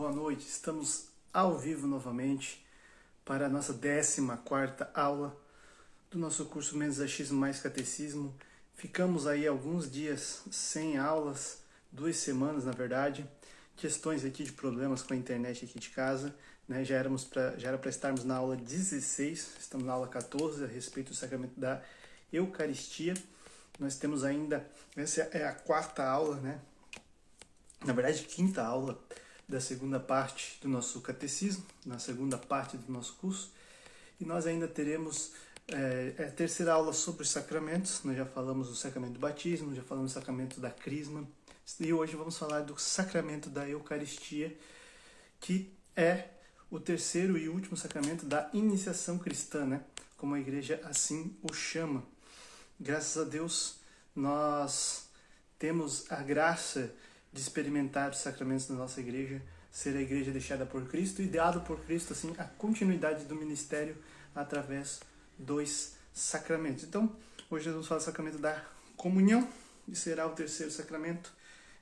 Boa noite, estamos ao vivo novamente para a nossa 14 aula do nosso curso Menos Achismo Mais Catecismo. Ficamos aí alguns dias sem aulas, duas semanas na verdade, questões aqui de problemas com a internet aqui de casa. Né? Já, éramos pra, já era para estarmos na aula 16, estamos na aula 14 a respeito do sacramento da Eucaristia. Nós temos ainda, essa é a quarta aula, né? na verdade, quinta aula da segunda parte do nosso catecismo, na segunda parte do nosso curso, e nós ainda teremos é, a terceira aula sobre os sacramentos. Nós já falamos do sacramento do batismo, já falamos do sacramento da crisma, e hoje vamos falar do sacramento da Eucaristia, que é o terceiro e último sacramento da iniciação cristã, né? como a igreja assim o chama. Graças a Deus, nós temos a graça de experimentar os sacramentos da nossa igreja, ser a igreja deixada por Cristo e dado por Cristo assim a continuidade do ministério através dos sacramentos. Então, hoje nós vamos falar do sacramento da comunhão, e será o terceiro sacramento,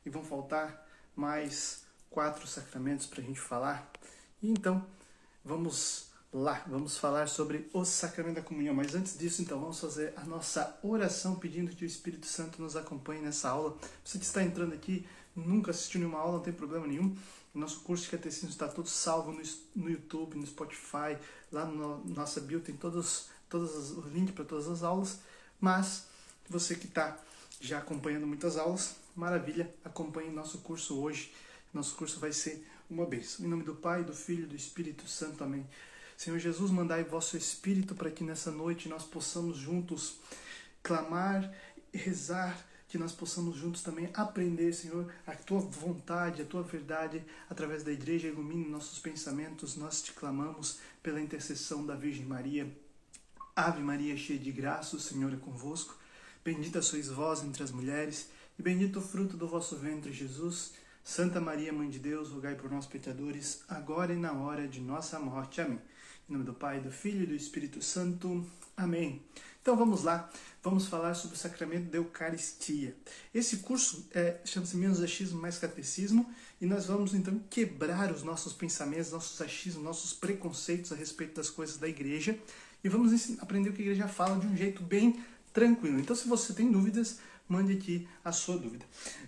e vão faltar mais quatro sacramentos para a gente falar. E então, vamos lá, vamos falar sobre o sacramento da comunhão. Mas antes disso, então, vamos fazer a nossa oração pedindo que o Espírito Santo nos acompanhe nessa aula. Você que está entrando aqui, nunca assistiu nenhuma aula, não tem problema nenhum. Nosso curso de catecismo está todo salvo no, no YouTube, no Spotify, lá na no, nossa bio tem todos, todos os links para todas as aulas. Mas você que está já acompanhando muitas aulas, maravilha, acompanhe nosso curso hoje. Nosso curso vai ser uma bênção. Em nome do Pai, do Filho e do Espírito Santo. Amém. Senhor Jesus, mandai vosso Espírito para que nessa noite nós possamos juntos clamar, rezar que nós possamos juntos também aprender, Senhor, a tua vontade, a tua verdade, através da igreja, ilumine nossos pensamentos. Nós te clamamos pela intercessão da Virgem Maria. Ave Maria, cheia de graça, o Senhor é convosco. Bendita sois vós entre as mulheres, e bendito o fruto do vosso ventre, Jesus. Santa Maria, Mãe de Deus, rogai por nós, pecadores, agora e na hora de nossa morte. Amém. Em nome do Pai, do Filho e do Espírito Santo. Amém. Então vamos lá, vamos falar sobre o sacramento da Eucaristia. Esse curso é, chama-se Menos Achismo Mais Catecismo e nós vamos então quebrar os nossos pensamentos, nossos achismos, nossos preconceitos a respeito das coisas da igreja e vamos aprender o que a igreja fala de um jeito bem tranquilo. Então, se você tem dúvidas, mande aqui a sua dúvida.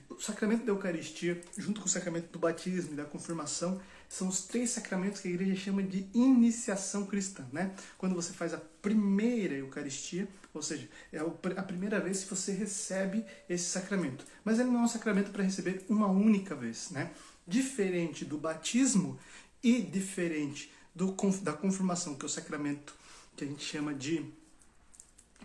O sacramento da Eucaristia, junto com o sacramento do batismo e da confirmação, são os três sacramentos que a igreja chama de iniciação cristã, né? Quando você faz a primeira Eucaristia, ou seja, é a primeira vez que você recebe esse sacramento. Mas ele não é um sacramento para receber uma única vez, né? Diferente do batismo e diferente do, da confirmação, que é o sacramento que a gente chama de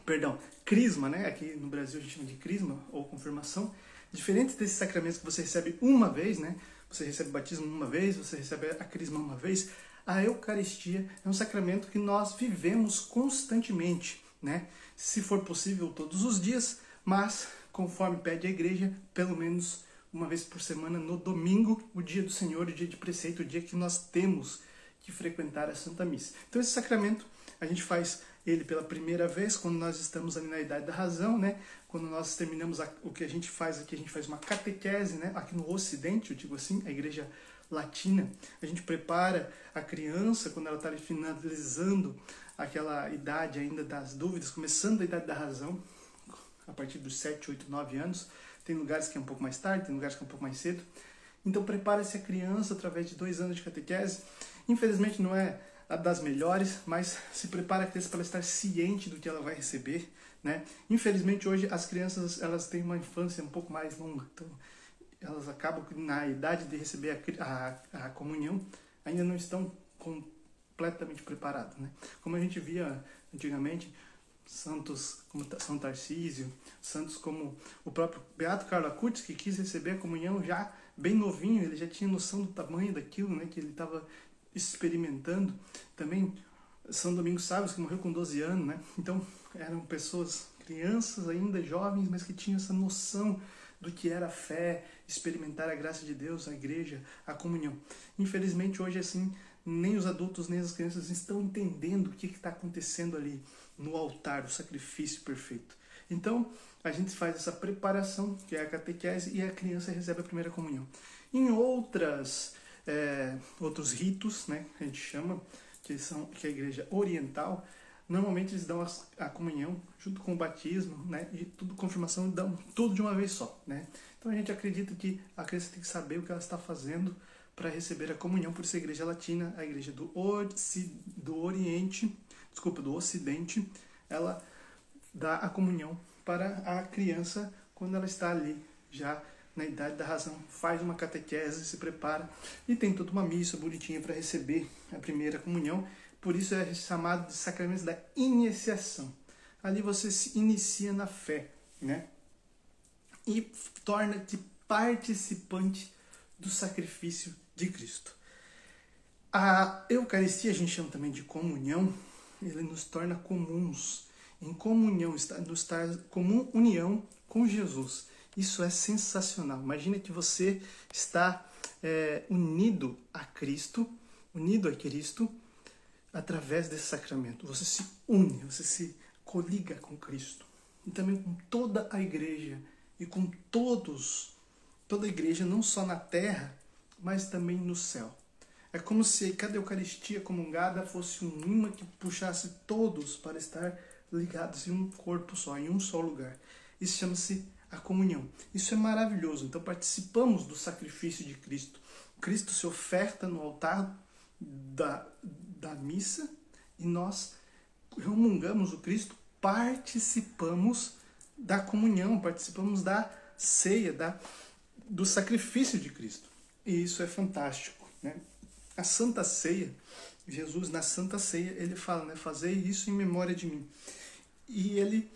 perdão, crisma, né? Aqui no Brasil a gente chama de crisma ou confirmação. Diferente desses sacramentos que você recebe uma vez, né? Você recebe o batismo uma vez, você recebe a crisma uma vez. A Eucaristia é um sacramento que nós vivemos constantemente, né? Se for possível, todos os dias, mas conforme pede a igreja, pelo menos uma vez por semana, no domingo, o dia do Senhor, o dia de preceito, o dia que nós temos que frequentar a Santa Missa. Então, esse sacramento a gente faz ele pela primeira vez quando nós estamos ali na idade da razão, né? Quando nós terminamos a, o que a gente faz aqui, a gente faz uma catequese, né? Aqui no Ocidente, eu digo assim, a igreja latina, a gente prepara a criança quando ela está finalizando aquela idade ainda das dúvidas, começando a idade da razão, a partir dos 7, 8, 9 anos. Tem lugares que é um pouco mais tarde, tem lugares que é um pouco mais cedo. Então prepara-se a criança através de dois anos de catequese. Infelizmente não é das melhores, mas se prepara a criança para estar ciente do que ela vai receber, né? Infelizmente hoje as crianças elas têm uma infância um pouco mais longa, então elas acabam na idade de receber a, a, a comunhão ainda não estão completamente preparadas, né? Como a gente via antigamente santos como São Tarcísio, santos como o próprio Beato Carlo Acutis, que quis receber a comunhão já bem novinho, ele já tinha noção do tamanho daquilo, né, que ele estava experimentando. Também São Domingos Sábios, que morreu com 12 anos, né? Então eram pessoas, crianças ainda, jovens, mas que tinham essa noção do que era a fé, experimentar a graça de Deus, a igreja, a comunhão. Infelizmente hoje assim, nem os adultos nem as crianças estão entendendo o que está acontecendo ali no altar, o sacrifício perfeito. Então, a gente faz essa preparação, que é a catequese, e a criança recebe a primeira comunhão. Em outras é, outros ritos, né, a gente chama, que são que é a igreja oriental, normalmente eles dão a, a, comunhão junto com o batismo, né, e tudo confirmação dão tudo de uma vez só, né. Então a gente acredita que a criança tem que saber o que ela está fazendo para receber a comunhão, por ser igreja latina, a igreja do, do Oriente, desculpa, do Ocidente, ela dá a comunhão para a criança quando ela está ali já na idade da razão, faz uma catequese, se prepara e tem toda uma missa bonitinha para receber a primeira comunhão. Por isso é chamado de sacramento da iniciação. Ali você se inicia na fé, né? E torna-te participante do sacrifício de Cristo. A Eucaristia a gente chama também de comunhão, ele nos torna comuns, em comunhão, nos traz comum união com Jesus. Isso é sensacional. Imagina que você está é, unido a Cristo, unido a Cristo, através desse sacramento. Você se une, você se coliga com Cristo. E também com toda a igreja e com todos, toda a igreja, não só na terra, mas também no céu. É como se cada Eucaristia comungada fosse um imã que puxasse todos para estar ligados em um corpo só, em um só lugar. Isso chama-se a comunhão. Isso é maravilhoso. Então participamos do sacrifício de Cristo. Cristo se oferta no altar da, da missa e nós comungamos o Cristo, participamos da comunhão, participamos da ceia, da, do sacrifício de Cristo. E isso é fantástico. Né? A Santa Ceia, Jesus na Santa Ceia, ele fala, né, fazei isso em memória de mim. E ele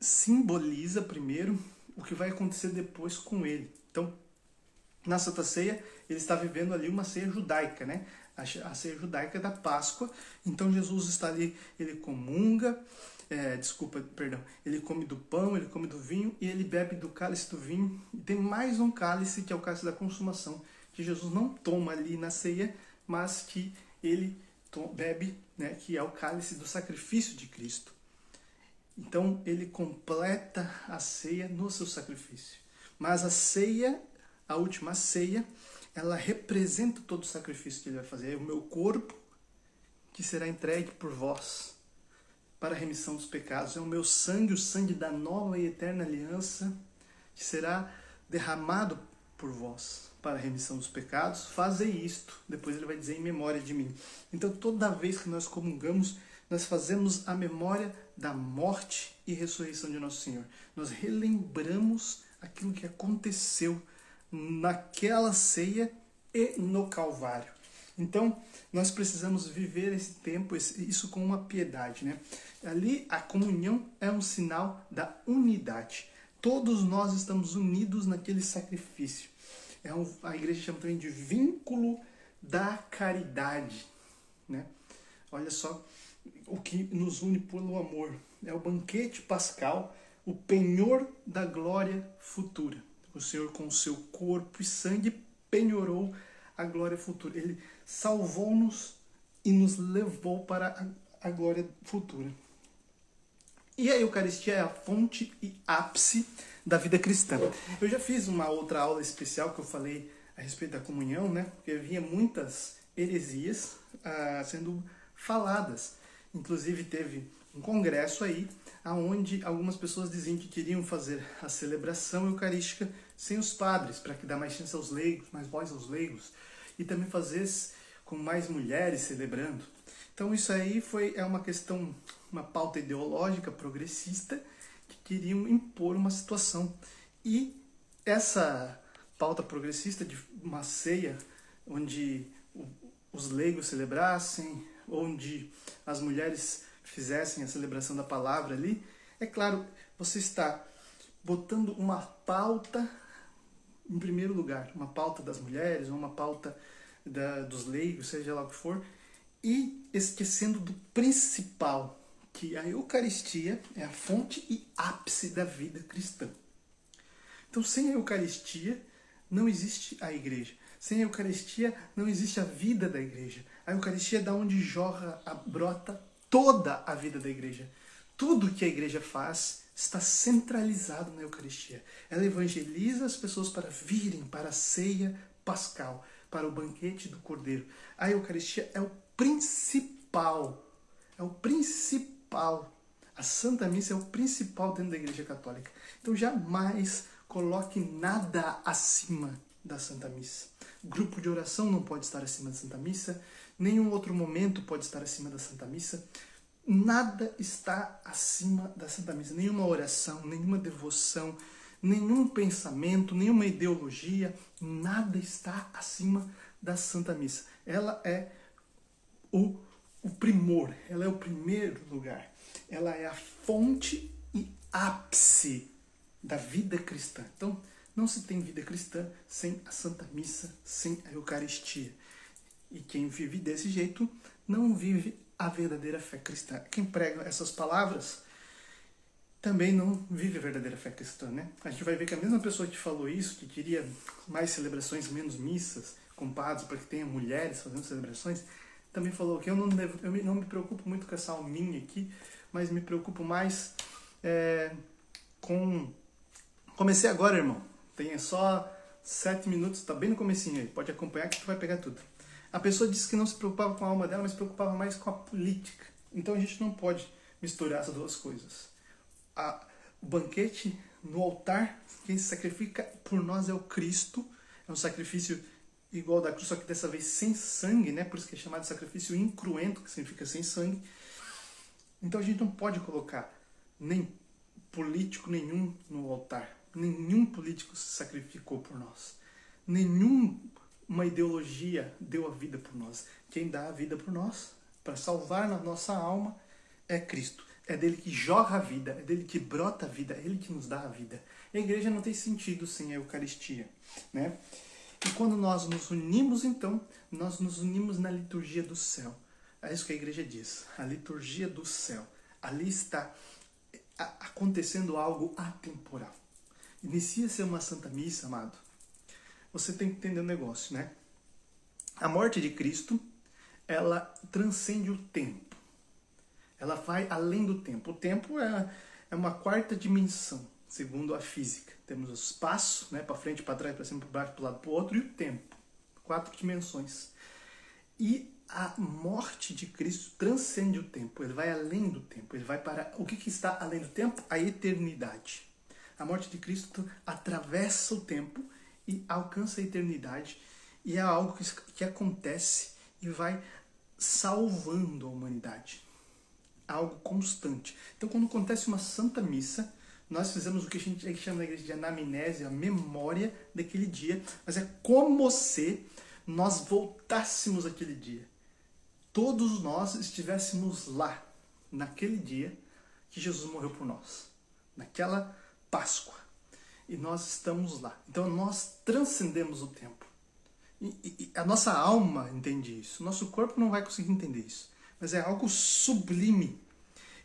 simboliza primeiro o que vai acontecer depois com ele. Então, na Santa Ceia, ele está vivendo ali uma ceia judaica, né? A ceia judaica da Páscoa. Então, Jesus está ali, ele comunga, é, desculpa, perdão, ele come do pão, ele come do vinho e ele bebe do cálice do vinho. E tem mais um cálice, que é o cálice da consumação, que Jesus não toma ali na ceia, mas que ele bebe, né, que é o cálice do sacrifício de Cristo. Então ele completa a ceia no seu sacrifício. Mas a ceia, a última ceia, ela representa todo o sacrifício que ele vai fazer. É o meu corpo que será entregue por vós para a remissão dos pecados. É o meu sangue, o sangue da nova e eterna aliança, que será derramado por vós para a remissão dos pecados. Fazei isto. Depois ele vai dizer em memória de mim. Então toda vez que nós comungamos, nós fazemos a memória da morte e ressurreição de nosso Senhor. Nós relembramos aquilo que aconteceu naquela ceia e no Calvário. Então, nós precisamos viver esse tempo, isso com uma piedade, né? Ali, a comunhão é um sinal da unidade. Todos nós estamos unidos naquele sacrifício. É um, a igreja chama também de vínculo da caridade, né? Olha só o que nos une pelo amor. É o banquete pascal, o penhor da glória futura. O Senhor, com o seu corpo e sangue, penhorou a glória futura. Ele salvou-nos e nos levou para a, glória futura. E a Eucaristia é a fonte e ápice da vida cristã. Eu já fiz uma outra aula especial que eu falei a respeito da comunhão, né? Porque havia muitas heresias ah, sendo faladas. Inclusive teve um congresso aí, aonde algumas pessoas diziam que queriam fazer a celebração eucarística sem os padres, para que dá mais chance aos leigos, mais voz aos leigos, e também fazer com mais mulheres celebrando. Então isso aí foi é uma questão, uma pauta ideológica progressista que queriam impor uma situação. E essa pauta progressista de uma ceia onde os leigos celebrassem, onde as mulheres fizessem a celebração da palavra ali, é claro, você está botando uma pauta em primeiro lugar, uma pauta das mulheres, uma pauta da, dos leigos, seja lá o que for, e esquecendo do principal, que a Eucaristia é a fonte e ápice da vida cristã. Então, sem a Eucaristia, não existe a igreja. Sem a Eucaristia, não existe a vida da igreja. A Eucaristia é da onde jorra, a, brota toda a vida da igreja. Tudo que a igreja faz está centralizado na Eucaristia. Ela evangeliza as pessoas para virem para a ceia pascal, para o banquete do Cordeiro. A Eucaristia é o principal, é o principal. A Santa Missa é o principal dentro da Igreja Católica. Então jamais coloque nada acima da Santa Missa. Grupo de oração não pode estar acima da Santa Missa, nenhum outro momento pode estar acima da Santa Missa. Nada está acima da Santa Missa, nenhuma oração, nenhuma devoção, nenhum pensamento, nenhuma ideologia, nada está acima da Santa Missa. Ela é o, o primor, ela é o primeiro lugar, ela é a fonte e ápice da vida cristã. Então, não se tem vida cristã sem a Santa Missa, sem a Eucaristia. E quem vive desse jeito não vive a verdadeira fé cristã. Quem prega essas palavras também não vive a verdadeira fé cristã, né? A gente vai ver que a mesma pessoa que falou isso, que queria mais celebrações, menos missas, com padres para que tenha mulheres fazendo celebrações, também falou que eu não, devo, eu não me preocupo muito com essa alminha aqui, mas me preocupo mais é, com... Comecei agora, irmão. Tem só sete minutos, tá bem no comecinho aí. Pode acompanhar que tu vai pegar tudo. A pessoa disse que não se preocupava com a alma dela, mas se preocupava mais com a política. Então a gente não pode misturar essas duas coisas. A, o banquete no altar, quem se sacrifica por nós é o Cristo. É um sacrifício igual da cruz, só que dessa vez sem sangue, né? Por isso que é chamado de sacrifício incruento, que significa sem sangue. Então a gente não pode colocar nem político nenhum no altar. Nenhum político se sacrificou por nós. Nenhuma ideologia deu a vida por nós. Quem dá a vida por nós, para salvar na nossa alma, é Cristo. É dele que jorra a vida, é dele que brota a vida, é ele que nos dá a vida. E a igreja não tem sentido sem a Eucaristia. Né? E quando nós nos unimos, então, nós nos unimos na liturgia do céu. É isso que a igreja diz, a liturgia do céu. Ali está acontecendo algo atemporal. Inicia-se uma Santa Missa, amado. Você tem que entender o um negócio, né? A morte de Cristo, ela transcende o tempo. Ela vai além do tempo. O tempo é, é uma quarta dimensão, segundo a física. Temos o espaço, né, para frente, para trás, para cima, para baixo, para lado, para o outro, e o tempo. Quatro dimensões. E a morte de Cristo transcende o tempo, ele vai além do tempo, ele vai para o que, que está além do tempo? A eternidade. A morte de Cristo atravessa o tempo e alcança a eternidade, e é algo que, que acontece e vai salvando a humanidade. Algo constante. Então, quando acontece uma santa missa, nós fizemos o que a gente chama na igreja de anamnese, a memória daquele dia, mas é como se nós voltássemos aquele dia. Todos nós estivéssemos lá, naquele dia que Jesus morreu por nós, naquela Páscoa. E nós estamos lá. Então nós transcendemos o tempo. E, e, a nossa alma entende isso. Nosso corpo não vai conseguir entender isso. Mas é algo sublime.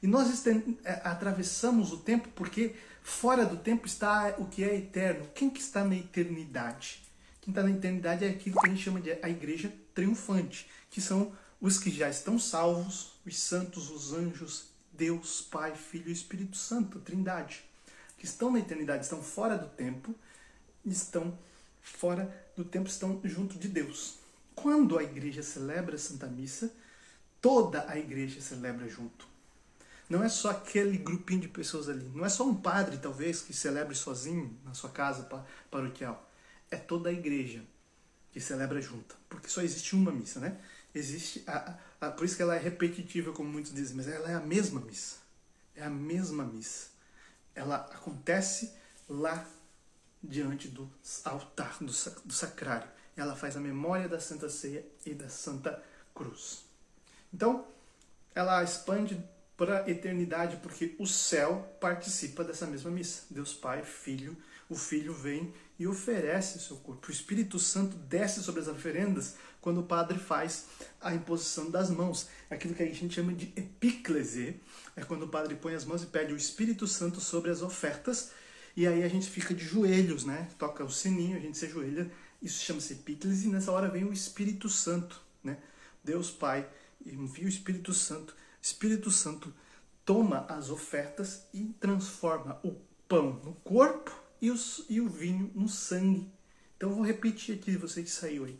E nós é, atravessamos o tempo porque fora do tempo está o que é eterno. Quem que está na eternidade? Quem está na eternidade é aquilo que a gente chama de a igreja triunfante, que são os que já estão salvos, os santos, os anjos, Deus, Pai, Filho e Espírito Santo, Trindade que estão na eternidade, estão fora do tempo, estão fora do tempo, estão junto de Deus. Quando a igreja celebra a Santa Missa, toda a igreja celebra junto. Não é só aquele grupinho de pessoas ali. Não é só um padre, talvez, que celebre sozinho na sua casa paroquial. É toda a igreja que celebra junto. Porque só existe uma missa, né? Existe a, a, por isso que ela é repetitiva, como muitos dizem, mas ela é a mesma missa. É a mesma missa ela acontece lá diante do altar, do, do sacrário. Ela faz a memória da Santa Ceia e da Santa Cruz. Então, ela expande para a eternidade porque o céu participa dessa mesma missa. Deus Pai, Filho, o Filho vem e oferece o seu corpo. O Espírito Santo desce sobre as oferendas quando o padre faz a imposição das mãos. Aquilo que a gente chama de epíclese. É quando o padre põe as mãos e pede o Espírito Santo sobre as ofertas. E aí a gente fica de joelhos, né? Toca o sininho, a gente se ajoelha. Isso chama-se epíclese. E nessa hora vem o Espírito Santo, né? Deus Pai envia o Espírito Santo. Espírito Santo toma as ofertas e transforma o pão no corpo e, e o vinho no sangue. Então eu vou repetir aqui, você que saiu aí.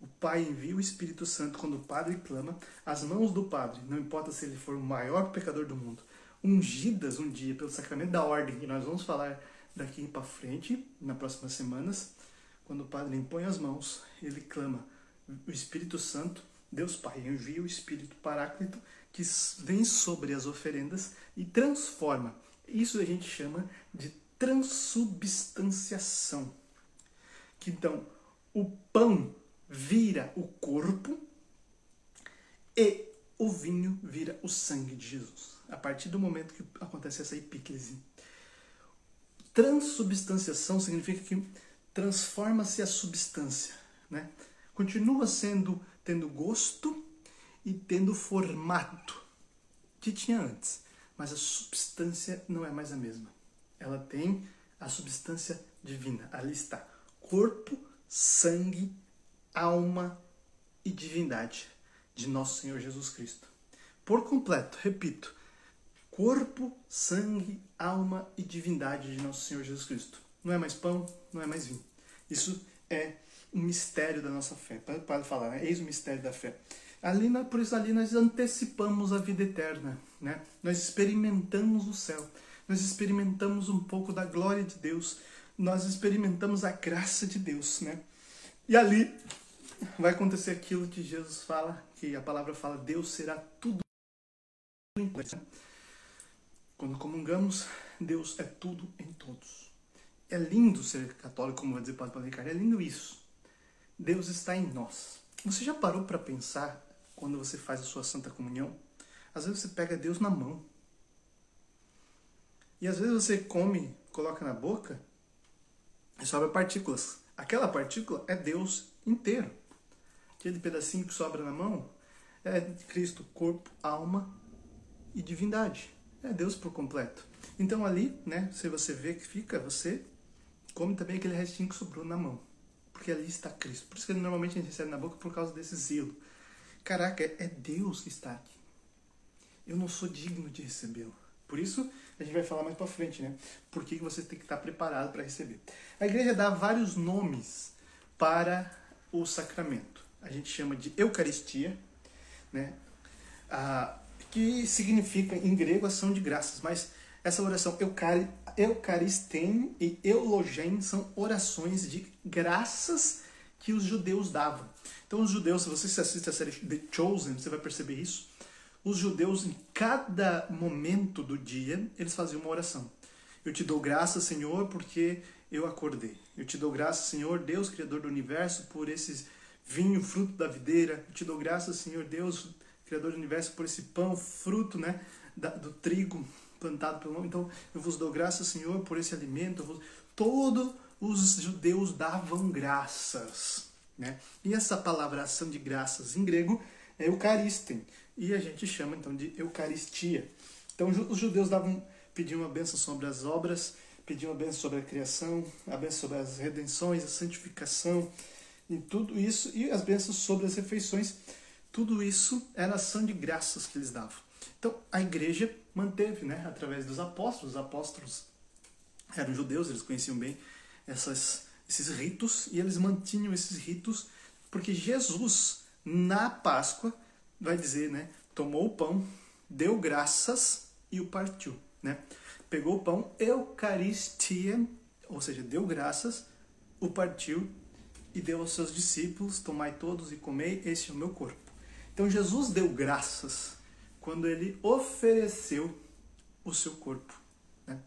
O Pai envia o Espírito Santo quando o padre clama, as mãos do padre, não importa se ele for o maior pecador do mundo, ungidas um dia pelo sacramento da ordem, que nós vamos falar daqui para frente, nas próximas semanas, quando o padre impõe as mãos, ele clama, o Espírito Santo, Deus Pai envia o Espírito Paráclito que vem sobre as oferendas e transforma. Isso a gente chama de transubstanciação. Que então o pão vira o corpo e o vinho vira o sangue de Jesus. A partir do momento que acontece essa epíclise. Transubstanciação significa que transforma-se a substância, né? Continua sendo tendo gosto e tendo formato que tinha antes, mas a substância não é mais a mesma. Ela tem a substância divina. Ali está: corpo, sangue, alma e divindade de nosso Senhor Jesus Cristo. Por completo, repito: corpo, sangue, alma e divindade de nosso Senhor Jesus Cristo. Não é mais pão, não é mais vinho. Isso é um mistério da nossa fé. Para falar, né? eis o mistério da fé. Ali, por isso ali nós antecipamos a vida eterna, né? Nós experimentamos o céu. Nós experimentamos um pouco da glória de Deus. Nós experimentamos a graça de Deus, né? E ali vai acontecer aquilo que Jesus fala, que a palavra fala, Deus será tudo em todos. Quando comungamos, Deus é tudo em todos. É lindo ser católico, como vai dizer o Padre Ricardo, é lindo isso. Deus está em nós. Você já parou para pensar quando você faz a sua Santa Comunhão, às vezes você pega Deus na mão. E às vezes você come, coloca na boca e sobra partículas. Aquela partícula é Deus inteiro. Aquele pedacinho que sobra na mão é Cristo, corpo, alma e divindade. É Deus por completo. Então ali, né, se você vê que fica, você come também aquele restinho que sobrou na mão. Porque ali está Cristo. Por isso que normalmente a gente recebe na boca por causa desse zelo. Caraca, é Deus que está aqui. Eu não sou digno de recebê-lo. Por isso, a gente vai falar mais para frente, né? Por que você tem que estar preparado para receber. A igreja dá vários nomes para o sacramento. A gente chama de Eucaristia, né? Ah, que significa em grego ação de graças, mas essa oração eucari, eucaristém e eulogen são orações de graças que os judeus davam. Então, os judeus, se você assiste a série The Chosen, você vai perceber isso. Os judeus, em cada momento do dia, eles faziam uma oração. Eu te dou graça, Senhor, porque eu acordei. Eu te dou graça, Senhor, Deus, Criador do universo, por esse vinho, fruto da videira. Eu te dou graça, Senhor, Deus, Criador do universo, por esse pão, fruto né, do trigo plantado pelo homem. Então, eu vos dou graça, Senhor, por esse alimento. Vos... Todos os judeus davam graças. Né? E essa palavra ação de graças em grego é eucaristen, e a gente chama então de Eucaristia. Então os judeus davam, pediam uma bênção sobre as obras, pediam uma bênção sobre a criação, a bênção sobre as redenções, a santificação, e tudo isso, e as bênçãos sobre as refeições, tudo isso era ação de graças que eles davam. Então a igreja manteve, né, através dos apóstolos, os apóstolos eram judeus, eles conheciam bem essas esses ritos e eles mantinham esses ritos porque Jesus na Páscoa vai dizer, né, tomou o pão, deu graças e o partiu, né? Pegou o pão, eucaristia, ou seja, deu graças, o partiu e deu aos seus discípulos, tomai todos e comei, este é o meu corpo. Então Jesus deu graças quando ele ofereceu o seu corpo, né?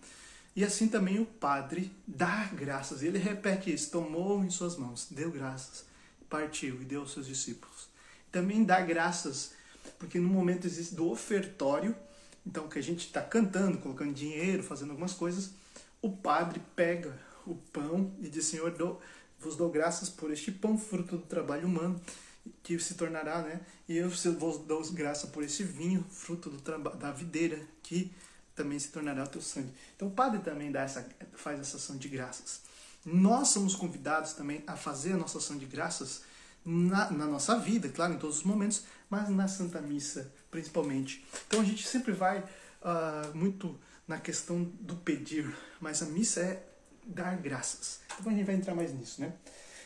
E assim também o Padre dá graças. Ele repete isso: tomou em suas mãos, deu graças, partiu e deu aos seus discípulos. Também dá graças, porque no momento existe do ofertório, então que a gente está cantando, colocando dinheiro, fazendo algumas coisas, o Padre pega o pão e diz: Senhor, dou, vos dou graças por este pão, fruto do trabalho humano, que se tornará, né? E eu vos dou graça por esse vinho, fruto do da videira, que também se tornará o teu sangue. Então o padre também dá essa, faz essa ação de graças. Nós somos convidados também a fazer a nossa ação de graças na, na nossa vida, claro, em todos os momentos, mas na Santa Missa principalmente. Então a gente sempre vai uh, muito na questão do pedir, mas a missa é dar graças. Então a gente vai entrar mais nisso, né?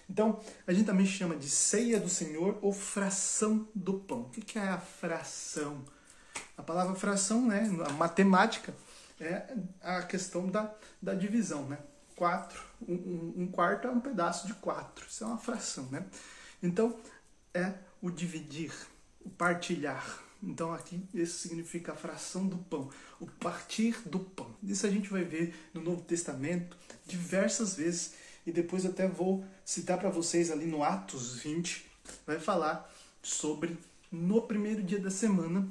Então, a gente também chama de ceia do Senhor ou fração do pão. O que é a fração? A palavra fração, né, a matemática, é a questão da, da divisão, né? Quatro, um, um quarto é um pedaço de quatro, isso é uma fração, né? Então, é o dividir, o partilhar. Então, aqui, isso significa a fração do pão, o partir do pão. Isso a gente vai ver no Novo Testamento diversas vezes e depois até vou citar para vocês ali no Atos 20, vai falar sobre no primeiro dia da semana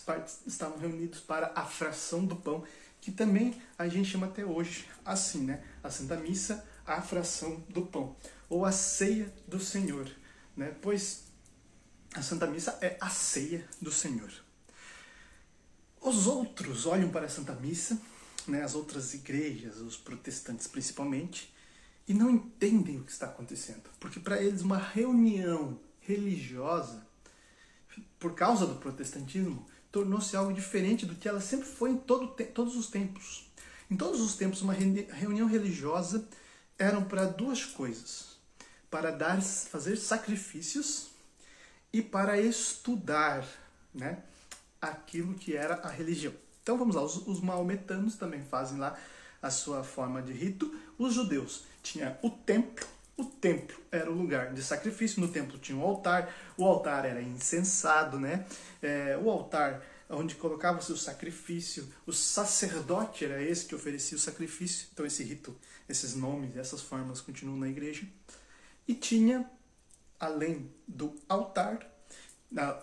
partes estavam reunidos para a fração do pão, que também a gente chama até hoje assim, né? A Santa Missa, a fração do pão, ou a ceia do Senhor, né? Pois a Santa Missa é a ceia do Senhor. Os outros olham para a Santa Missa, né, as outras igrejas, os protestantes principalmente, e não entendem o que está acontecendo, porque para eles uma reunião religiosa, por causa do protestantismo, tornou-se algo diferente do que ela sempre foi em todo, todos os tempos. Em todos os tempos, uma reunião religiosa eram para duas coisas: para dar, fazer sacrifícios e para estudar, né, aquilo que era a religião. Então vamos lá, os, os maometanos também fazem lá a sua forma de rito. Os judeus tinha o templo, o templo era o lugar de sacrifício, no templo tinha um altar, o altar era incensado, né? É, o altar onde colocava-se o sacrifício, o sacerdote era esse que oferecia o sacrifício, então esse rito, esses nomes, essas formas continuam na igreja. E tinha, além do altar,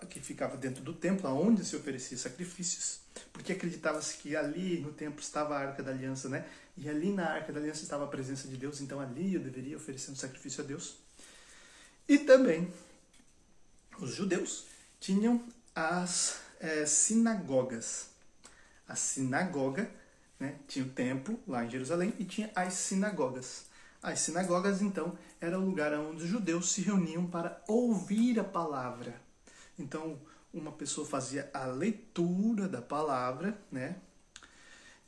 que ficava dentro do templo, onde se oferecia sacrifícios, porque acreditava-se que ali no templo estava a Arca da Aliança, né? E ali na Arca da Aliança estava a presença de Deus, então ali eu deveria oferecer um sacrifício a Deus. E também os judeus tinham as é, sinagogas. A sinagoga, né? Tinha o templo lá em Jerusalém e tinha as sinagogas. As sinagogas, então, era o lugar onde os judeus se reuniam para ouvir a palavra. Então, uma pessoa fazia a leitura da palavra, né?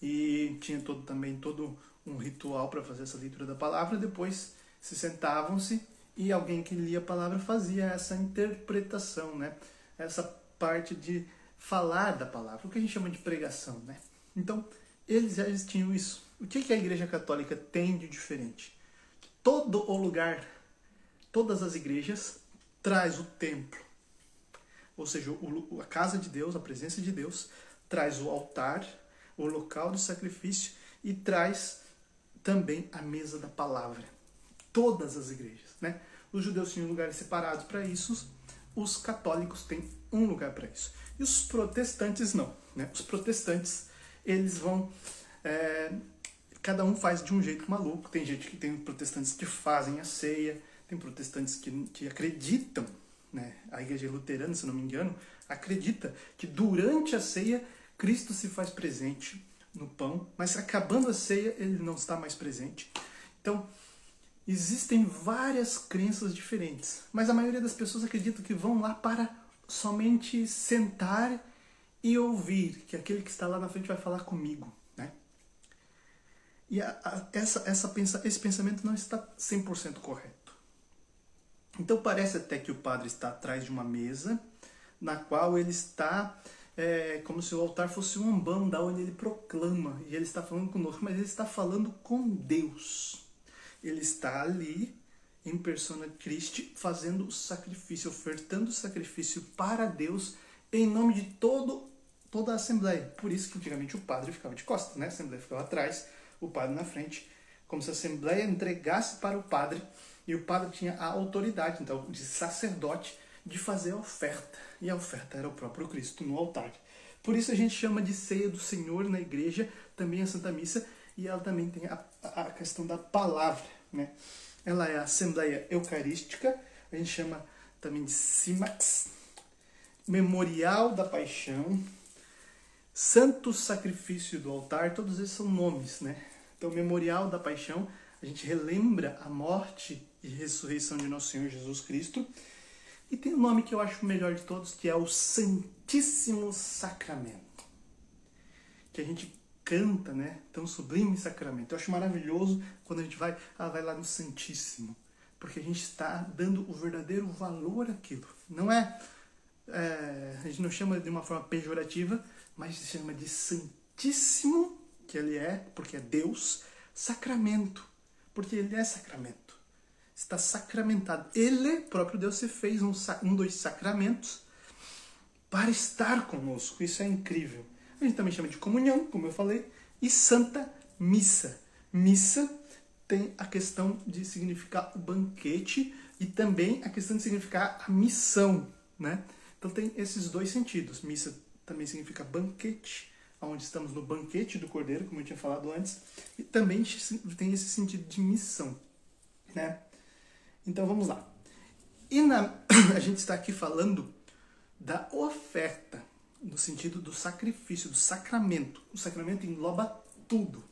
E tinha todo, também todo um ritual para fazer essa leitura da palavra. Depois se sentavam-se e alguém que lia a palavra fazia essa interpretação, né? Essa parte de falar da palavra, o que a gente chama de pregação, né? Então, eles já tinham isso. O que, que a Igreja Católica tem de diferente? Todo o lugar, todas as igrejas, traz o templo, ou seja, a casa de Deus, a presença de Deus, traz o altar, o local do sacrifício e traz também a mesa da palavra. Todas as igrejas, né? Os judeus tinham lugares separados para isso, os católicos têm um lugar para isso. E os protestantes não, né? Os protestantes, eles vão é, cada um faz de um jeito maluco. Tem gente que tem protestantes que fazem a ceia, tem protestantes que, que acreditam né, a igreja luterana, se não me engano, acredita que durante a ceia Cristo se faz presente no pão, mas acabando a ceia ele não está mais presente. Então, existem várias crenças diferentes, mas a maioria das pessoas acredita que vão lá para somente sentar e ouvir que aquele que está lá na frente vai falar comigo? E a, a, essa, essa pensa, esse pensamento não está 100% correto. Então parece até que o padre está atrás de uma mesa na qual ele está é, como se o altar fosse um ambanda onde ele proclama e ele está falando conosco, mas ele está falando com Deus. Ele está ali em persona Christi fazendo o sacrifício, ofertando o sacrifício para Deus em nome de todo toda a assembleia. Por isso que antigamente o padre ficava de costas, né? A assembleia ficava atrás, o padre na frente, como se a assembleia entregasse para o padre e o padre tinha a autoridade, então, de sacerdote, de fazer a oferta. E a oferta era o próprio Cristo no altar. Por isso a gente chama de ceia do Senhor na igreja, também a Santa Missa, e ela também tem a, a questão da palavra. Né? Ela é a Assembleia Eucarística, a gente chama também de Simax, Memorial da Paixão, Santo Sacrifício do Altar, todos esses são nomes. Né? Então, Memorial da Paixão, a gente relembra a morte e ressurreição de nosso Senhor Jesus Cristo. E tem um nome que eu acho o melhor de todos, que é o Santíssimo Sacramento. Que a gente canta, né? Tão sublime sacramento. Eu acho maravilhoso quando a gente vai, ah, vai lá no Santíssimo. porque a gente está dando o verdadeiro valor àquilo. Não é, é, a gente não chama de uma forma pejorativa, mas se chama de santíssimo, que ele é, porque é Deus, sacramento, porque ele é sacramento. Está sacramentado. Ele, próprio Deus, se fez um, um dos sacramentos para estar conosco. Isso é incrível. A gente também chama de comunhão, como eu falei, e santa missa. Missa tem a questão de significar o banquete e também a questão de significar a missão, né? Então tem esses dois sentidos. Missa também significa banquete, onde estamos no banquete do Cordeiro, como eu tinha falado antes, e também tem esse sentido de missão, né? Então vamos lá. E na, a gente está aqui falando da oferta, no sentido do sacrifício, do sacramento. O sacramento engloba tudo,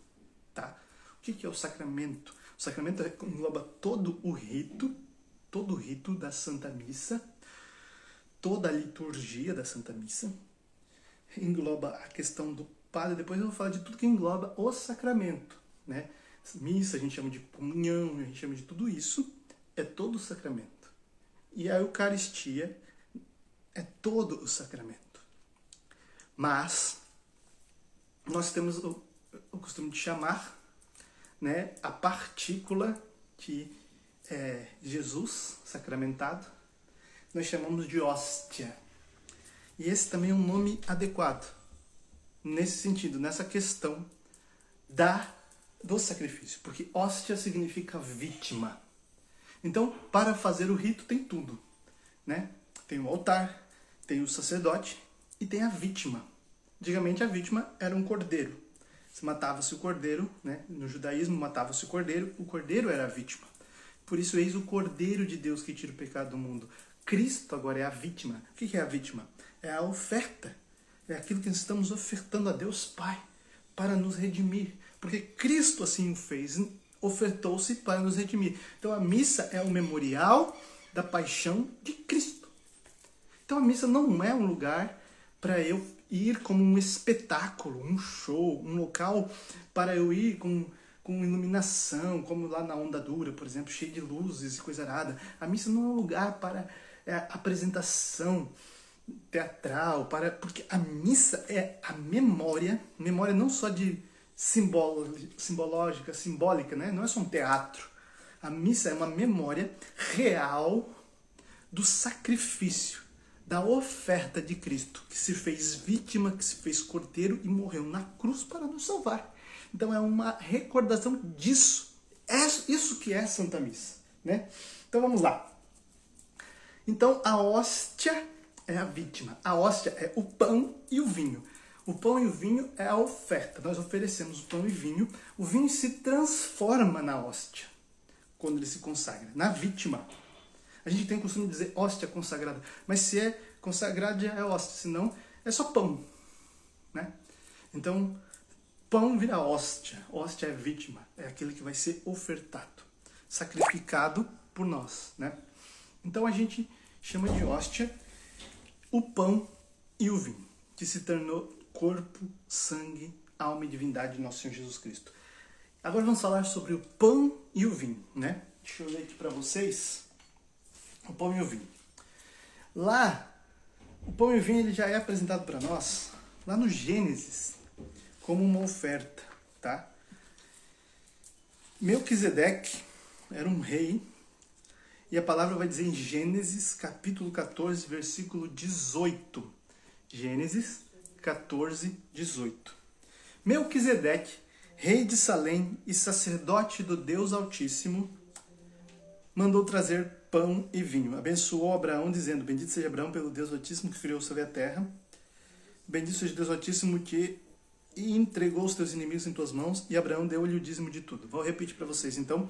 tá? O que é o sacramento? O sacramento engloba todo o rito, todo o rito da Santa Missa, toda a liturgia da Santa Missa, engloba a questão do padre, depois eu vou falar de tudo que engloba o sacramento, né? Missa a gente chama de comunhão, a gente chama de tudo isso, é todo o sacramento. E a Eucaristia é todo o sacramento. Mas nós temos o, o costume de chamar né, a partícula que é Jesus sacramentado, nós chamamos de hóstia. E esse também é um nome adequado nesse sentido, nessa questão da do sacrifício, porque hóstia significa vítima. Então, para fazer o rito tem tudo, né? Tem o altar, tem o sacerdote e tem a vítima. Antigamente a vítima era um cordeiro. Se matava-se o cordeiro, né? no judaísmo matava-se o cordeiro, o cordeiro era a vítima. Por isso, eis o cordeiro de Deus que tira o pecado do mundo. Cristo agora é a vítima. O que é a vítima? É a oferta. É aquilo que estamos ofertando a Deus Pai para nos redimir. Porque Cristo assim o fez, ofertou-se para nos redimir. Então a missa é o memorial da paixão de Cristo. Então a missa não é um lugar para eu ir como um espetáculo, um show, um local para eu ir com, com iluminação, como lá na Onda Dura, por exemplo, cheio de luzes e coisa arada. A missa não é um lugar para é, apresentação teatral, para porque a missa é a memória, memória não só de simbolo, simbológica, simbólica, né? não é só um teatro. A missa é uma memória real do sacrifício da oferta de Cristo, que se fez vítima, que se fez cordeiro e morreu na cruz para nos salvar. Então é uma recordação disso. É isso que é Santa Missa, né? Então vamos lá. Então a hóstia é a vítima. A hóstia é o pão e o vinho. O pão e o vinho é a oferta. Nós oferecemos o pão e vinho. O vinho se transforma na hóstia quando ele se consagra, na vítima. A gente tem o costume de dizer hóstia consagrada, mas se é consagrada é hóstia, senão é só pão. Né? Então, pão vira hóstia. Hóstia é vítima, é aquele que vai ser ofertado, sacrificado por nós. Né? Então a gente chama de hóstia o pão e o vinho, que se tornou corpo, sangue, alma e divindade de nosso Senhor Jesus Cristo. Agora vamos falar sobre o pão e o vinho, né? Deixa eu ler aqui para vocês o pão e o vinho. Lá, o pão e o vinho ele já é apresentado para nós lá no Gênesis como uma oferta, tá? Melquisedeque era um rei e a palavra vai dizer em Gênesis capítulo 14, versículo 18. Gênesis 14, 18. Melquisedeque, rei de Salém e sacerdote do Deus Altíssimo, mandou trazer pão e vinho. Abençoou Abraão, dizendo: Bendito seja Abraão pelo Deus Altíssimo que criou sobre a terra. Bendito seja Deus Altíssimo que entregou os teus inimigos em tuas mãos. E Abraão deu-lhe o dízimo de tudo. Vou repetir para vocês então.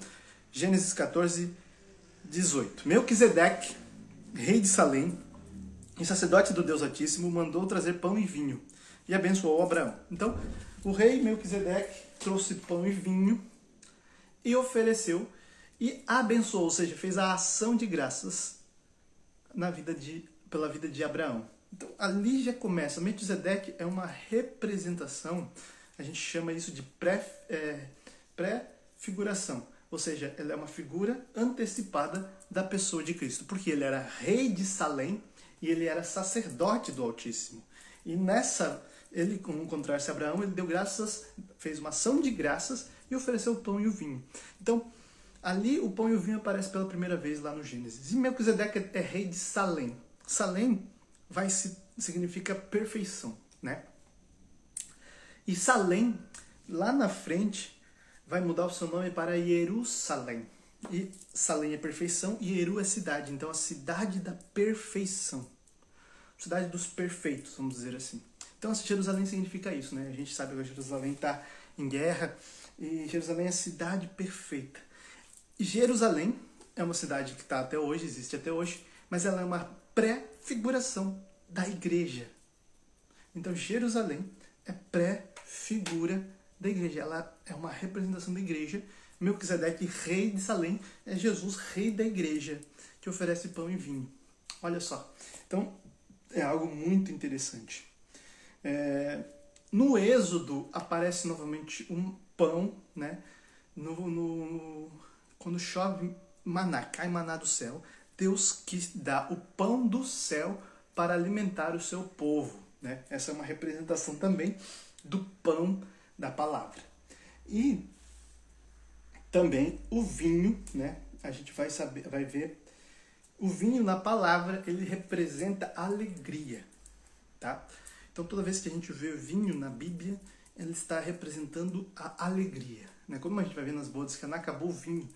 Gênesis 14, 18. Melquisedeque, rei de Salém e sacerdote do Deus Altíssimo, mandou trazer pão e vinho e abençoou Abraão. Então, o rei Melquisedeque trouxe pão e vinho e ofereceu e abençoou, ou seja, fez a ação de graças na vida de, pela vida de Abraão. Então ali já começa. Melquisedeque é uma representação, a gente chama isso de pré, é, pré-figuração. Ou seja, ele é uma figura antecipada da pessoa de Cristo, porque ele era rei de Salém e ele era sacerdote do Altíssimo. E nessa, ele, como encontrar-se Abraão, ele deu graças, fez uma ação de graças e ofereceu o pão e o vinho. Então, ali o pão e o vinho aparecem pela primeira vez lá no Gênesis. E Melquisedeque é rei de Salém. Salém vai se significa perfeição, né? E Salém, lá na frente, vai mudar o seu nome para Jerusalém. E Salém é perfeição e Eru é cidade. Então, a cidade da perfeição. Cidade dos perfeitos, vamos dizer assim. Então, Jerusalém significa isso, né? A gente sabe que Jerusalém está em guerra e Jerusalém é a cidade perfeita. Jerusalém é uma cidade que está até hoje, existe até hoje, mas ela é uma pré-figuração da igreja. Então, Jerusalém é pré-figura da igreja. Ela é uma representação da igreja. Melquisedeque, rei de Salém, é Jesus, rei da igreja, que oferece pão e vinho. Olha só. Então, é algo muito interessante. É, no Êxodo aparece novamente um pão, né? No, no, quando chove maná, cai maná do céu, Deus quis dar o pão do céu para alimentar o seu povo. Né? Essa é uma representação também do pão da palavra. E também o vinho, né? A gente vai saber, vai ver o vinho na palavra, ele representa alegria, tá? Então toda vez que a gente vê vinho na Bíblia, ele está representando a alegria, né? Como a gente vai ver nas bodas que acabou o vinho,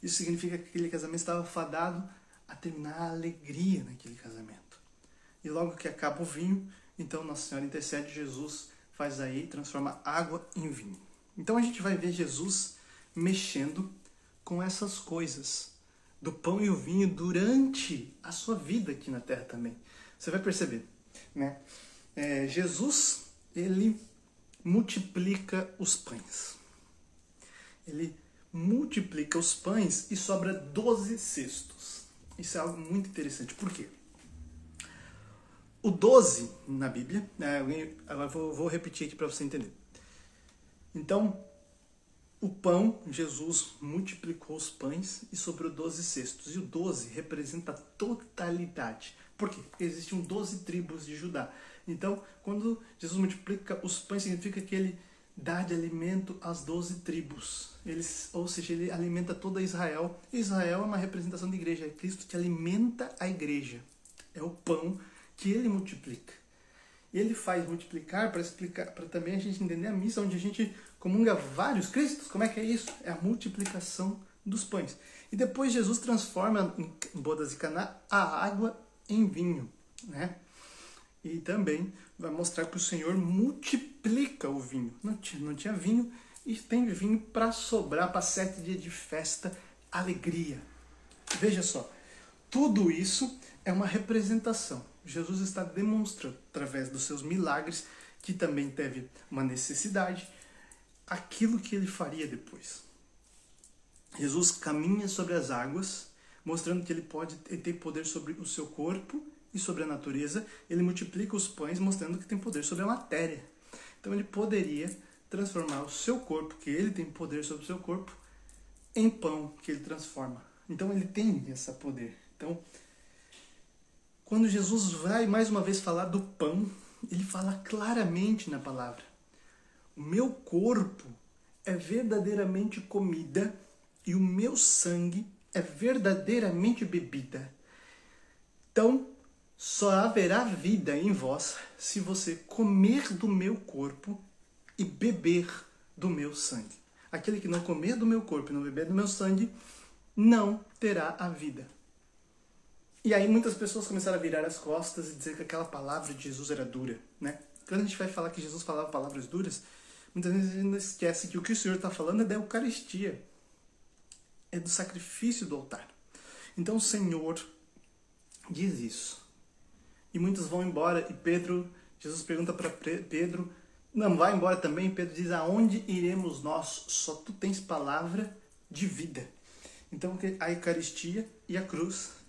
isso significa que aquele casamento estava fadado a terminar a alegria naquele casamento. E logo que acaba o vinho, então Nossa Senhora intercede, Jesus faz aí, transforma água em vinho. Então a gente vai ver Jesus mexendo com essas coisas do pão e o vinho durante a sua vida aqui na Terra também. Você vai perceber, né? É, Jesus ele multiplica os pães. Ele multiplica os pães e sobra 12 cestos. Isso é algo muito interessante. Por quê? O 12 na Bíblia, né, agora vou, vou repetir aqui para você entender. Então, o pão, Jesus multiplicou os pães e sobrou 12 cestos. E o 12 representa a totalidade. Por quê? Existiam 12 tribos de Judá. Então, quando Jesus multiplica os pães, significa que ele dá de alimento às 12 tribos. Ele, ou seja, ele alimenta toda Israel. Israel é uma representação da igreja. É Cristo que alimenta a igreja. É o pão que ele multiplica. Ele faz multiplicar para explicar, para também a gente entender a missa, onde a gente comunga vários Cristos. Como é que é isso? É a multiplicação dos pães. E depois Jesus transforma em bodas de Caná a água em vinho, né? E também vai mostrar que o Senhor multiplica o vinho. Não tinha, não tinha vinho e tem vinho para sobrar para sete dias de festa, alegria. Veja só, tudo isso é uma representação Jesus está demonstrando, através dos seus milagres, que também teve uma necessidade, aquilo que ele faria depois. Jesus caminha sobre as águas, mostrando que ele pode ter poder sobre o seu corpo e sobre a natureza. Ele multiplica os pães, mostrando que tem poder sobre a matéria. Então ele poderia transformar o seu corpo, que ele tem poder sobre o seu corpo, em pão que ele transforma. Então ele tem esse poder. Então quando Jesus vai mais uma vez falar do pão, ele fala claramente na palavra: O meu corpo é verdadeiramente comida e o meu sangue é verdadeiramente bebida. Então, só haverá vida em vós se você comer do meu corpo e beber do meu sangue. Aquele que não comer do meu corpo e não beber do meu sangue não terá a vida. E aí muitas pessoas começaram a virar as costas e dizer que aquela palavra de Jesus era dura, né? Quando a gente vai falar que Jesus falava palavras duras, muitas vezes a gente esquece que o que o Senhor está falando é da Eucaristia, é do sacrifício do altar. Então o Senhor diz isso. E muitos vão embora e Pedro, Jesus pergunta para Pedro, não vai embora também. Pedro diz: Aonde iremos nós? Só tu tens palavra de vida. Então a Eucaristia e a cruz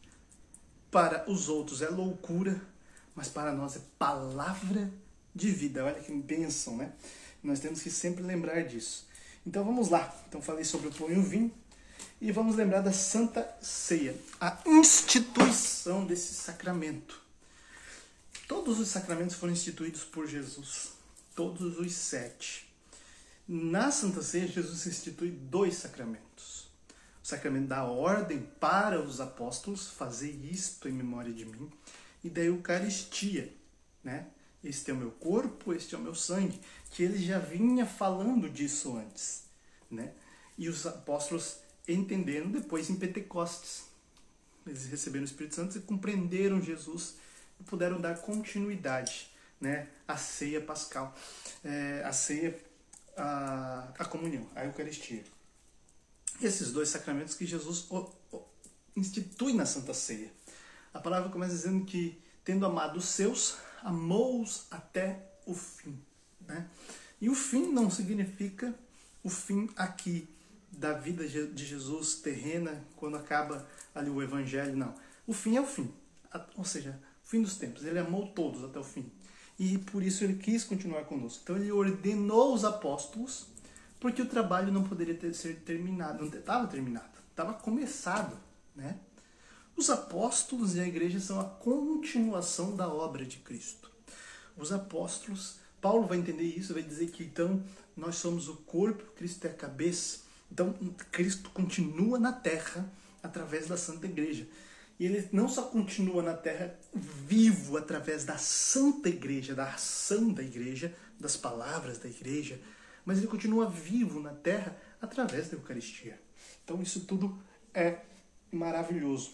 para os outros é loucura, mas para nós é palavra de vida. Olha que bênção, né? Nós temos que sempre lembrar disso. Então vamos lá. Então falei sobre o pão e o vinho. E vamos lembrar da Santa Ceia, a instituição desse sacramento. Todos os sacramentos foram instituídos por Jesus, todos os sete. Na Santa Ceia, Jesus institui dois sacramentos. O sacramento da ordem para os apóstolos, fazer isto em memória de mim, e da Eucaristia, né? Este é o meu corpo, este é o meu sangue, que ele já vinha falando disso antes, né? E os apóstolos entenderam depois em Pentecostes. Eles receberam o Espírito Santo e compreenderam Jesus e puderam dar continuidade né, à ceia pascal, é, à ceia, à, à comunhão, à Eucaristia. Esses dois sacramentos que Jesus institui na Santa Ceia. A palavra começa dizendo que, tendo amado os seus, amou-os até o fim. Né? E o fim não significa o fim aqui da vida de Jesus terrena, quando acaba ali o evangelho, não. O fim é o fim. Ou seja, o fim dos tempos. Ele amou todos até o fim. E por isso ele quis continuar conosco. Então ele ordenou os apóstolos, porque o trabalho não poderia ter, ser terminado. Não estava terminado. Estava começado. Né? Os apóstolos e a igreja são a continuação da obra de Cristo. Os apóstolos, Paulo vai entender isso, vai dizer que então nós somos o corpo, Cristo é a cabeça. Então, Cristo continua na terra através da Santa Igreja. E ele não só continua na terra vivo através da Santa Igreja, da ação da Igreja, das palavras da Igreja, mas ele continua vivo na terra através da Eucaristia. Então, isso tudo é maravilhoso.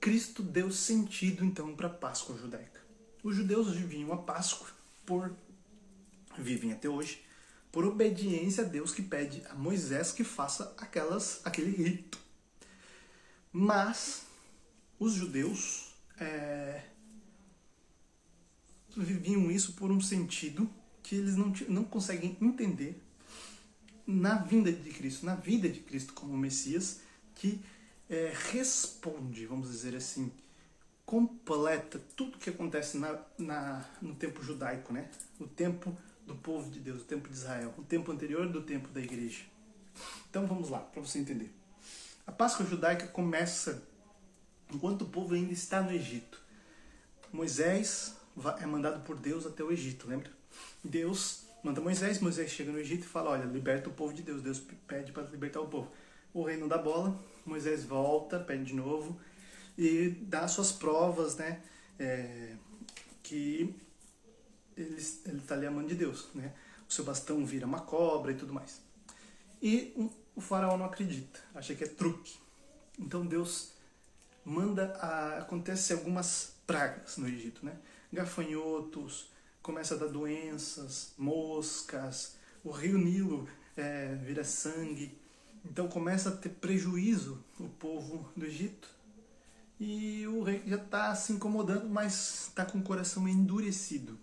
Cristo deu sentido então para a Páscoa judaica. Os judeus viviam a Páscoa por vivem até hoje por obediência a Deus que pede a Moisés que faça aquelas, aquele rito. Mas os judeus é, viviam isso por um sentido que eles não, não conseguem entender na vinda de Cristo, na vida de Cristo como Messias, que é, responde, vamos dizer assim, completa tudo que acontece na, na, no tempo judaico, né? O tempo do povo de Deus, o tempo de Israel, o tempo anterior do tempo da igreja. Então vamos lá, para você entender. A Páscoa judaica começa enquanto o povo ainda está no Egito. Moisés é mandado por Deus até o Egito, lembra? Deus manda Moisés, Moisés chega no Egito e fala: Olha, liberta o povo de Deus. Deus pede para libertar o povo. O reino da bola, Moisés volta, pede de novo e dá suas provas, né? É, que ele está ali a mão de Deus, né? O seu bastão vira uma cobra e tudo mais. E o faraó não acredita, acha que é truque. Então Deus manda a, acontece algumas pragas no Egito, né? Gafanhotos, começa a dar doenças, moscas, o rio Nilo é, vira sangue. Então começa a ter prejuízo o povo do Egito. E o rei já está se incomodando, mas está com o coração endurecido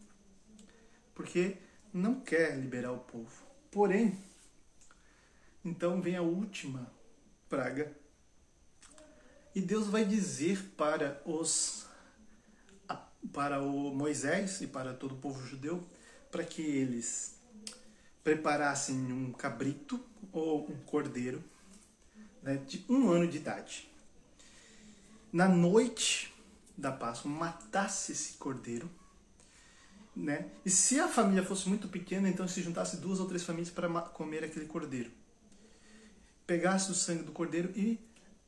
porque não quer liberar o povo. Porém, então vem a última praga. E Deus vai dizer para os para o Moisés e para todo o povo judeu para que eles preparassem um cabrito ou um cordeiro né, de um ano de idade. Na noite da Páscoa, matasse esse cordeiro né? E se a família fosse muito pequena, então se juntasse duas ou três famílias para comer aquele cordeiro. Pegasse o sangue do cordeiro e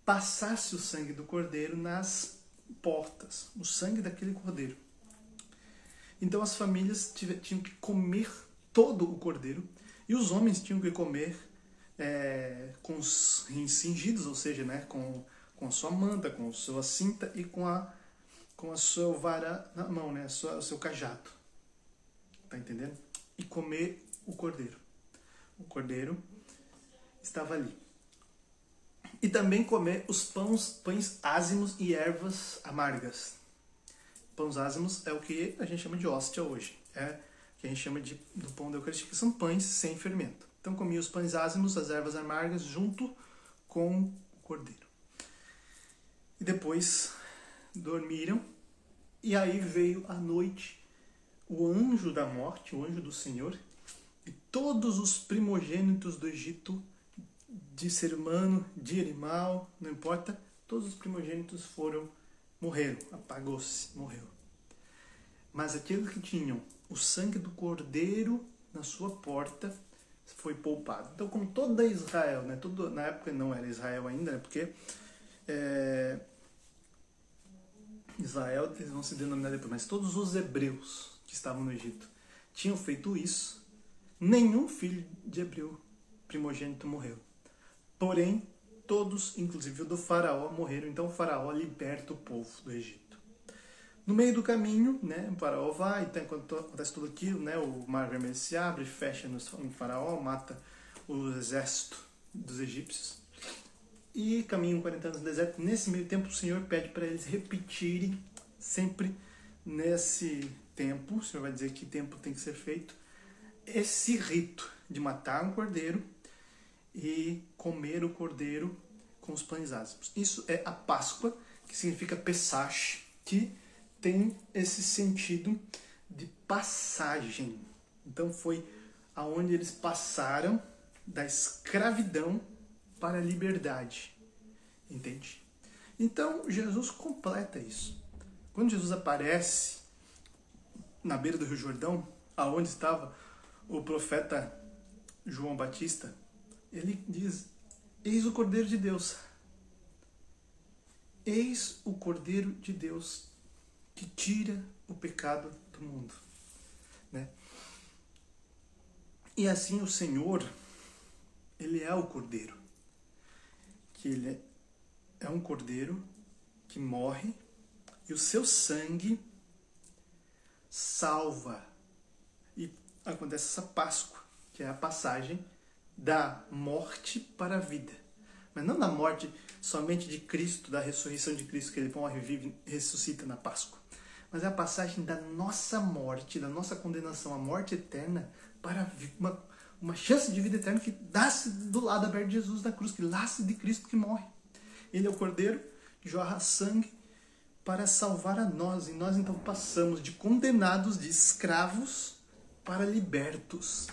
passasse o sangue do cordeiro nas portas, o sangue daquele cordeiro. Então as famílias tinham que comer todo o cordeiro e os homens tinham que comer é, com os rins cingidos, ou seja, né, com, com a sua manta, com a sua cinta e com a, com a sua vara na mão, né, o seu cajado. Tá entendendo? E comer o cordeiro. O cordeiro estava ali. E também comer os pães, pães ázimos e ervas amargas. Pães ázimos é o que a gente chama de hóstia hoje. É o que a gente chama de, do pão da Eucaristia, que são pães sem fermento. Então comia os pães ázimos, as ervas amargas, junto com o cordeiro. E depois dormiram. E aí veio a noite o anjo da morte, o anjo do Senhor, e todos os primogênitos do Egito de ser humano, de animal, não importa, todos os primogênitos foram, morreram, apagou-se, morreu. Mas aqueles que tinham o sangue do cordeiro na sua porta foi poupado. Então, como toda Israel, né, tudo, na época não era Israel ainda, né, porque é, Israel, eles vão se denominar depois, mas todos os hebreus que estavam no Egito tinham feito isso, nenhum filho de hebreu primogênito morreu. Porém, todos, inclusive o do faraó, morreram. Então o faraó liberta o povo do Egito. No meio do caminho, né, o faraó vai, então, enquanto acontece tudo aquilo, né, o mar vermelho se abre, fecha no faraó, mata o exército dos egípcios e caminham 40 anos no deserto. Nesse meio tempo, o Senhor pede para eles repetirem sempre nesse tempo, o Senhor vai dizer que tempo tem que ser feito, esse rito de matar um cordeiro e comer o cordeiro com os pães ázimos. Isso é a Páscoa, que significa Pesach, que tem esse sentido de passagem. Então foi aonde eles passaram da escravidão para a liberdade. Entende? Então Jesus completa isso. Quando Jesus aparece na beira do Rio Jordão, aonde estava o profeta João Batista, ele diz: Eis o Cordeiro de Deus. Eis o Cordeiro de Deus que tira o pecado do mundo. Né? E assim o Senhor, ele é o Cordeiro. Que ele é um Cordeiro que morre e o seu sangue salva. E acontece essa Páscoa, que é a passagem da morte para a vida. Mas não da morte somente de Cristo, da ressurreição de Cristo, que ele morre, vive ressuscita na Páscoa mas é a passagem da nossa morte, da nossa condenação à morte eterna para uma, uma chance de vida eterna que dá-se do lado aberto de Jesus da cruz, que nasce de Cristo que morre. Ele é o Cordeiro que jorra sangue para salvar a nós, e nós então passamos de condenados, de escravos, para libertos.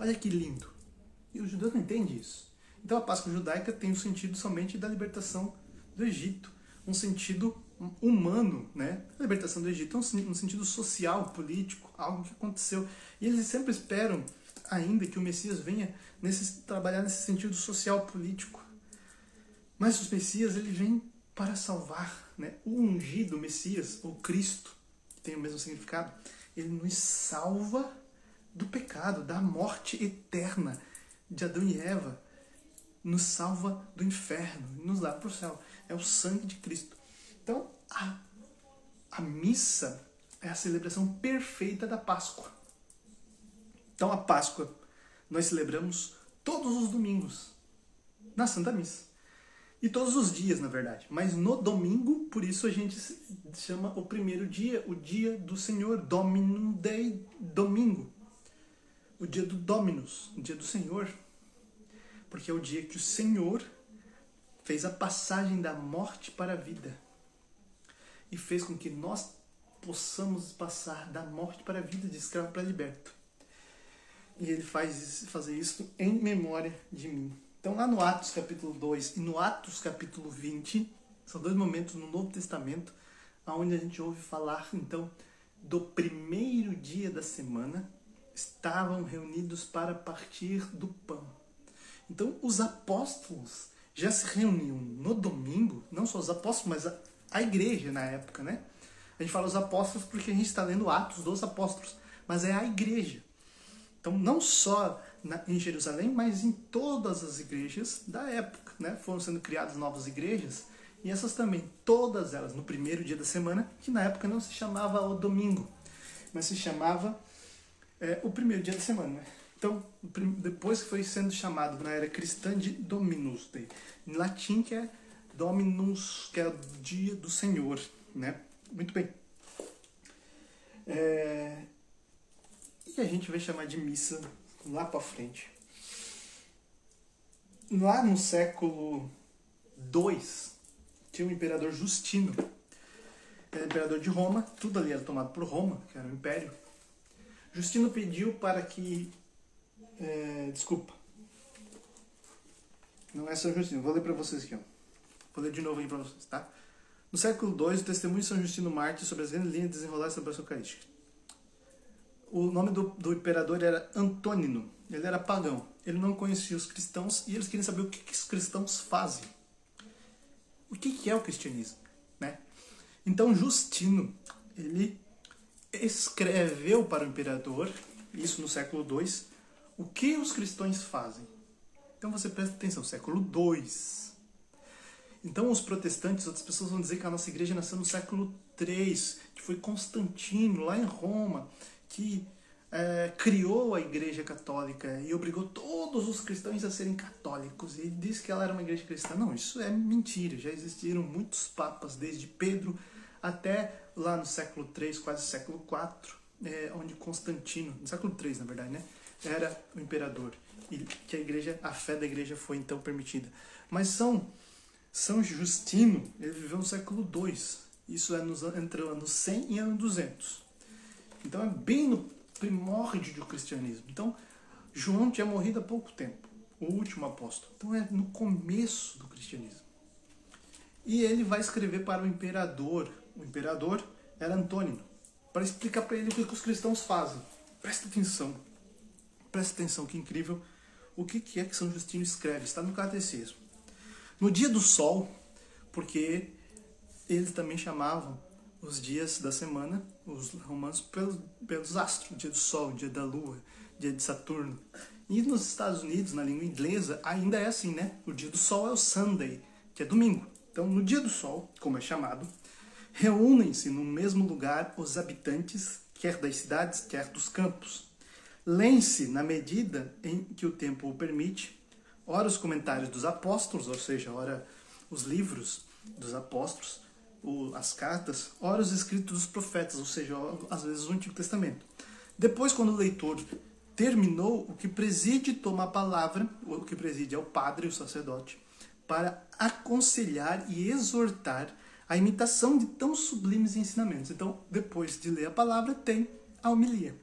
Olha que lindo. E os judeus não entendem isso. Então a Páscoa judaica tem o sentido somente da libertação do Egito, um sentido humano, né? A libertação do Egito, no sentido social, político, algo que aconteceu. E eles sempre esperam ainda que o Messias venha nesse, trabalhar nesse sentido social, político. Mas o Messias, ele vem para salvar, né? O ungido Messias, ou Cristo, que tem o mesmo significado, ele nos salva do pecado, da morte eterna de Adão e Eva, nos salva do inferno, nos leva para o céu. É o sangue de Cristo. Então, a, a missa é a celebração perfeita da Páscoa. Então, a Páscoa nós celebramos todos os domingos na Santa Missa. E todos os dias, na verdade. Mas no domingo, por isso a gente chama o primeiro dia, o dia do Senhor, Dominum Dei, domingo. O dia do Dominus, o dia do Senhor. Porque é o dia que o Senhor fez a passagem da morte para a vida e fez com que nós possamos passar da morte para a vida, de escravo para liberto. E ele faz fazer isso em memória de mim. Então, lá no Atos capítulo 2 e no Atos capítulo 20, são dois momentos no Novo Testamento onde a gente ouve falar, então, do primeiro dia da semana, estavam reunidos para partir do pão. Então, os apóstolos já se reuniam no domingo, não só os apóstolos, mas a a igreja na época, né? A gente fala os apóstolos porque a gente está lendo Atos dos Apóstolos, mas é a igreja. Então, não só na, em Jerusalém, mas em todas as igrejas da época, né? Foram sendo criadas novas igrejas e essas também, todas elas, no primeiro dia da semana, que na época não se chamava o domingo, mas se chamava é, o primeiro dia da semana, né? Então, depois que foi sendo chamado na era cristã de Dominus Dei, em latim que é Dominus, que é o dia do Senhor, né? Muito bem. É... E a gente vai chamar de missa lá para frente. Lá no século II, tinha o imperador Justino. Era imperador de Roma, tudo ali era tomado por Roma, que era o império. Justino pediu para que. É, desculpa. Não é São Justino. Vou ler para vocês aqui. Ó. Vou ler de novo aí para vocês, tá? No século II, o testemunho de São Justino Mártir sobre as grandes linhas desenroladas da celebração eucarística. O nome do, do imperador era Antônino. Ele era pagão. Ele não conhecia os cristãos e eles queriam saber o que, que os cristãos fazem. O que, que é o cristianismo, né? Então Justino, ele escreveu para o imperador, isso no século II, o que os cristãos fazem. Então você presta atenção, século II. Então os protestantes, outras pessoas vão dizer que a nossa igreja nasceu no século III, que foi Constantino, lá em Roma, que é, criou a igreja católica e obrigou todos os cristãos a serem católicos. E disse que ela era uma igreja cristã. Não, isso é mentira. Já existiram muitos papas, desde Pedro até lá no século III, quase século IV, é, onde Constantino, no século III na verdade, né, era o imperador e que a igreja, a fé da igreja foi então permitida. Mas São São Justino, ele viveu no século II. Isso é nos, entre o ano 100 e ano 200. Então é bem no primórdio do cristianismo. Então João tinha morrido há pouco tempo, o último apóstolo. Então é no começo do cristianismo. E ele vai escrever para o imperador o imperador, era Antônio, para explicar para ele o que os cristãos fazem. Presta atenção, presta atenção, que incrível o que é que São Justino escreve, está no Catecismo. No dia do sol, porque eles também chamavam os dias da semana, os romanos, pelos, pelos astros, dia do sol, dia da lua, dia de Saturno. E nos Estados Unidos, na língua inglesa, ainda é assim, né? O dia do sol é o Sunday, que é domingo. Então, no dia do sol, como é chamado, Reúnem-se no mesmo lugar os habitantes, quer das cidades, quer dos campos. Leem-se, na medida em que o tempo o permite, ora os comentários dos apóstolos, ou seja, ora os livros dos apóstolos, as cartas, ora os escritos dos profetas, ou seja, às vezes o Antigo Testamento. Depois, quando o leitor terminou, o que preside toma a palavra, o que preside é o padre, o sacerdote, para aconselhar e exortar a imitação de tão sublimes ensinamentos. Então, depois de ler a palavra, tem a homilia.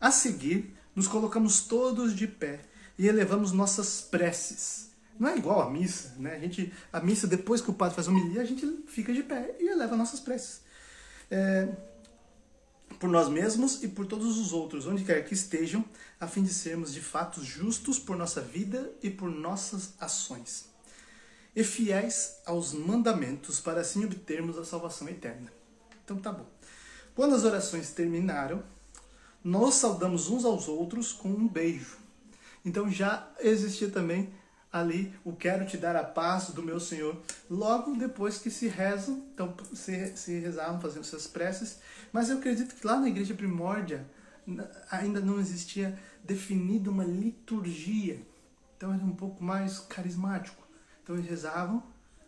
A seguir, nos colocamos todos de pé e elevamos nossas preces. Não é igual a missa, né? A, gente, a missa, depois que o padre faz a homilia, a gente fica de pé e eleva nossas preces. É, por nós mesmos e por todos os outros, onde quer que estejam, a fim de sermos de fato justos por nossa vida e por nossas ações e fiéis aos mandamentos para assim obtermos a salvação eterna. Então tá bom. Quando as orações terminaram, nós saudamos uns aos outros com um beijo. Então já existia também ali o quero te dar a paz do meu Senhor. Logo depois que se rezam, então se, se rezavam fazendo suas preces, mas eu acredito que lá na igreja primórdia ainda não existia definida uma liturgia. Então era um pouco mais carismático. Então eles rezavam,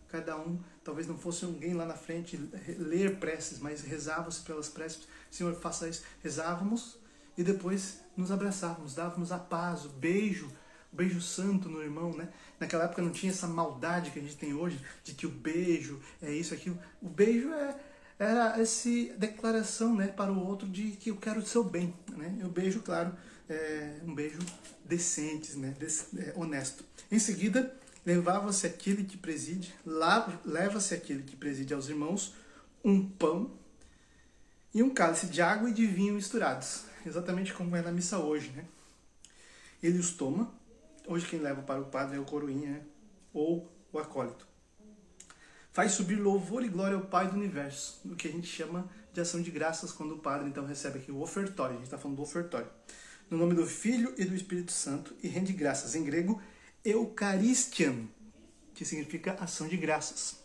cada um, talvez não fosse alguém lá na frente ler preces, mas rezavam-se pelas preces, Senhor, faça isso. Rezávamos e depois nos abraçávamos, dávamos a paz, o beijo, o beijo santo no irmão, né? Naquela época não tinha essa maldade que a gente tem hoje, de que o beijo é isso, aquilo. O beijo é, era essa declaração né, para o outro de que eu quero o seu bem. Né? E o beijo, claro, é um beijo decente, né? É, honesto. Em seguida, levava-se aquele que preside, leva-se aquele que preside aos irmãos um pão e um cálice de água e de vinho misturados, exatamente como é na missa hoje, né? Ele os toma, hoje quem leva para o padre é o coroinha, né? ou o acólito. Faz subir louvor e glória ao Pai do Universo, o que a gente chama de ação de graças quando o padre então recebe aqui o ofertório, a gente está falando do ofertório. No nome do Filho e do Espírito Santo, e rende graças em grego Eucharistian, que significa ação de graças.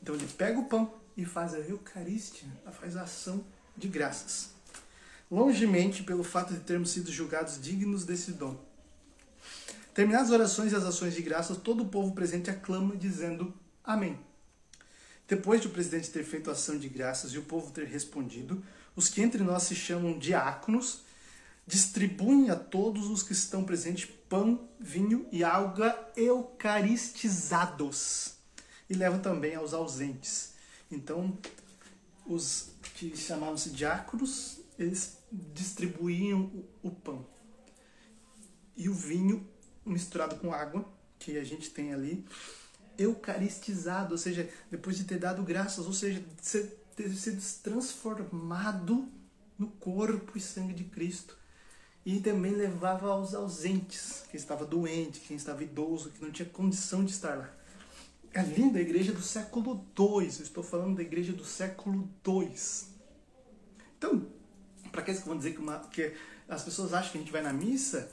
Então ele pega o pão e faz a Eucaristia, faz a ação de graças. Longemente pelo fato de termos sido julgados dignos desse dom. Terminadas as orações e as ações de graças, todo o povo presente aclama dizendo Amém. Depois de o presidente ter feito a ação de graças e o povo ter respondido, os que entre nós se chamam diáconos distribuem a todos os que estão presentes pão, vinho e água eucaristizados. E levam também aos ausentes. Então, os que chamavam-se diáconos, eles distribuíam o, o pão. E o vinho misturado com água, que a gente tem ali, eucaristizado, ou seja, depois de ter dado graças, ou seja, de ter sido transformado no corpo e sangue de Cristo. E também levava aos ausentes, quem estava doente, quem estava idoso, que não tinha condição de estar lá. É linda a igreja do século II, estou falando da igreja do século II. Então, para aqueles que vão dizer que, uma, que as pessoas acham que a gente vai na missa,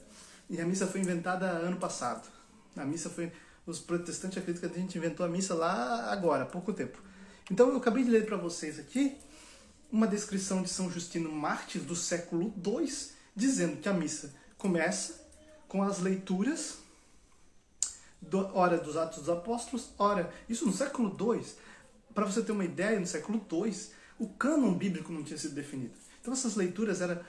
e a missa foi inventada ano passado. A missa foi. Os protestantes acreditam que a gente inventou a missa lá agora, há pouco tempo. Então eu acabei de ler para vocês aqui uma descrição de São Justino Mártir do século II, dizendo que a missa começa com as leituras, do, dos Atos dos Apóstolos, ora, isso no século II. Para você ter uma ideia, no século II, o cânon bíblico não tinha sido definido. Então essas leituras eram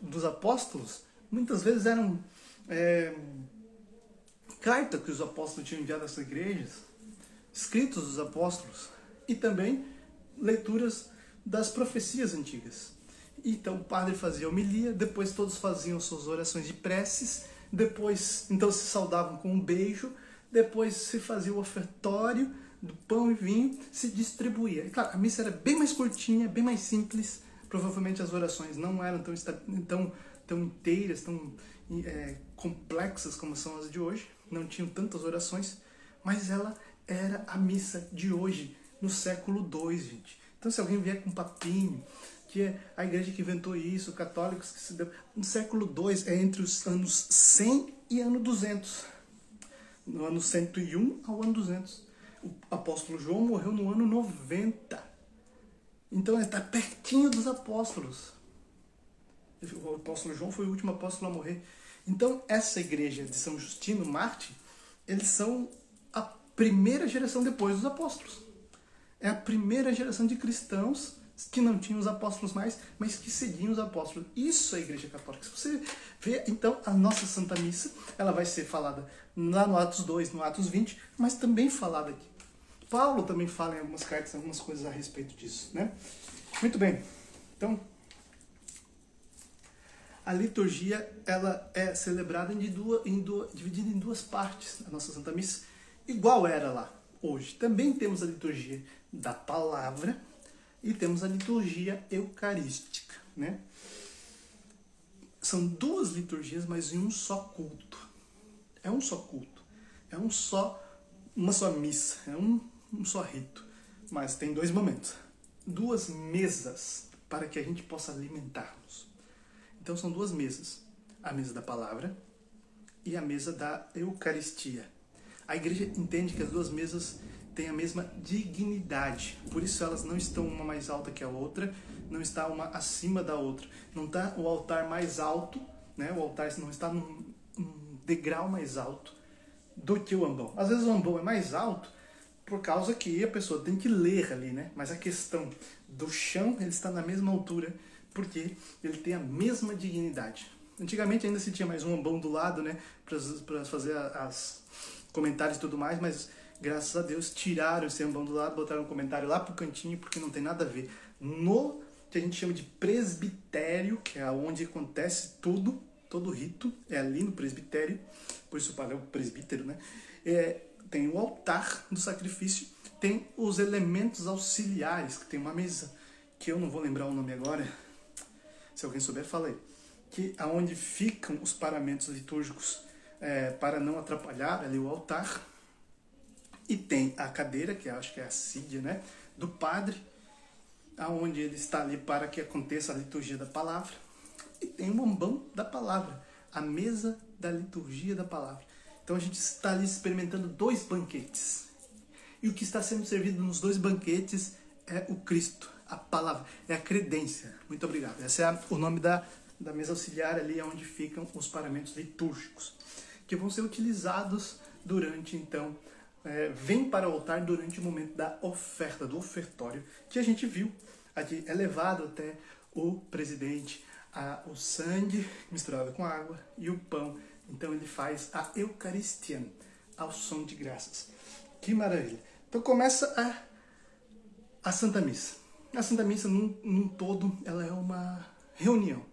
dos apóstolos, muitas vezes eram é, cartas que os apóstolos tinham enviado às igrejas, escritos dos apóstolos, e também leituras das profecias antigas. Então o padre fazia homilia, depois todos faziam suas orações de preces, depois então se saudavam com um beijo, depois se fazia o ofertório do pão e vinho, se distribuía. E claro, a missa era bem mais curtinha, bem mais simples, provavelmente as orações não eram tão, tão, tão inteiras, tão é, complexas como são as de hoje, não tinham tantas orações, mas ela era a missa de hoje, no século II, gente. Então, se alguém vier com papinho, que é a igreja que inventou isso, católicos que se deu. No século II, é entre os anos 100 e ano 200. No ano 101 ao ano 200. O apóstolo João morreu no ano 90. Então ele está pertinho dos apóstolos. O apóstolo João foi o último apóstolo a morrer. Então essa igreja de São Justino Marte, eles são a primeira geração depois dos apóstolos. É a primeira geração de cristãos que não tinham os apóstolos mais, mas que seguiam os apóstolos. Isso é a Igreja Católica. Se você vê, então, a nossa Santa Missa, ela vai ser falada lá no Atos 2, no Atos 20, mas também falada aqui. Paulo também fala em algumas cartas algumas coisas a respeito disso, né? Muito bem. Então, a liturgia ela é celebrada em duas, em duas, dividida em duas partes, a nossa Santa Missa, igual era lá hoje. Também temos a liturgia da palavra e temos a liturgia eucarística, né? São duas liturgias, mas em um só culto. É um só culto. É um só uma só missa, é um um só rito, mas tem dois momentos. Duas mesas para que a gente possa alimentarmos. Então são duas mesas: a mesa da palavra e a mesa da Eucaristia. A igreja entende que as duas mesas têm a mesma dignidade, por isso elas não estão uma mais alta que a outra, não está uma acima da outra. Não está o altar mais alto, né? o altar não está num, num degrau mais alto do que o ambão. Às vezes o ambão é mais alto por causa que a pessoa tem que ler ali, né? Mas a questão do chão, ele está na mesma altura, porque ele tem a mesma dignidade. Antigamente ainda se tinha mais um ambão do lado, né? Para fazer as comentários e tudo mais, mas graças a Deus tiraram esse ambão do lado, botaram um comentário lá pro cantinho, porque não tem nada a ver. No que a gente chama de presbitério, que é onde acontece tudo, todo rito, é ali no presbitério, por isso o é o presbítero, né? É, tem o altar do sacrifício, tem os elementos auxiliares, que tem uma mesa, que eu não vou lembrar o nome agora, se alguém souber, fala aí, que aonde ficam os paramentos litúrgicos é, para não atrapalhar ali o altar, e tem a cadeira, que acho que é a sídia, né, do padre, aonde ele está ali para que aconteça a liturgia da palavra, e tem o ambão da palavra, a mesa da liturgia da palavra. Então a gente está ali experimentando dois banquetes. E o que está sendo servido nos dois banquetes é o Cristo, a palavra, é a credência. Muito obrigado. Esse é o nome da, da mesa auxiliar ali, onde ficam os paramentos litúrgicos, que vão ser utilizados durante, então, é, vem para o altar durante o momento da oferta, do ofertório, que a gente viu aqui, é levado até o presidente a, o sangue misturado com água e o pão então ele faz a Eucaristia ao som de graças. Que maravilha! Então começa a, a Santa Missa. A Santa Missa, num, num todo, ela é uma reunião.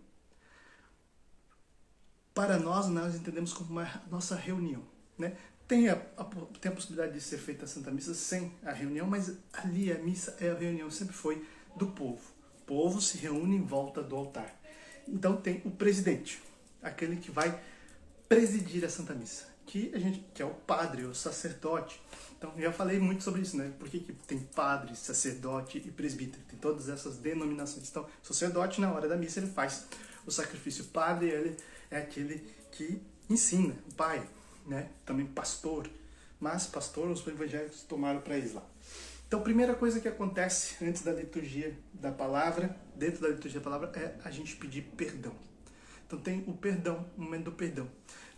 Para nós, nós entendemos como uma nossa reunião. Né? Tem a, a, tem a possibilidade de ser feita a Santa Missa sem a reunião, mas ali a missa, é a reunião sempre foi do povo. O povo se reúne em volta do altar. Então tem o presidente, aquele que vai presidir a Santa Missa, que a gente que é o padre, o sacerdote. Então já falei muito sobre isso, né? Por que, que tem padre, sacerdote e presbítero? Tem todas essas denominações. Então, sacerdote na hora da missa ele faz o sacrifício. Padre ele é aquele que ensina, o pai, né? Também pastor. Mas pastor os evangélicos tomaram para eles lá. Então, a primeira coisa que acontece antes da liturgia da palavra, dentro da liturgia da palavra, é a gente pedir perdão. Então, tem o perdão, o momento do perdão.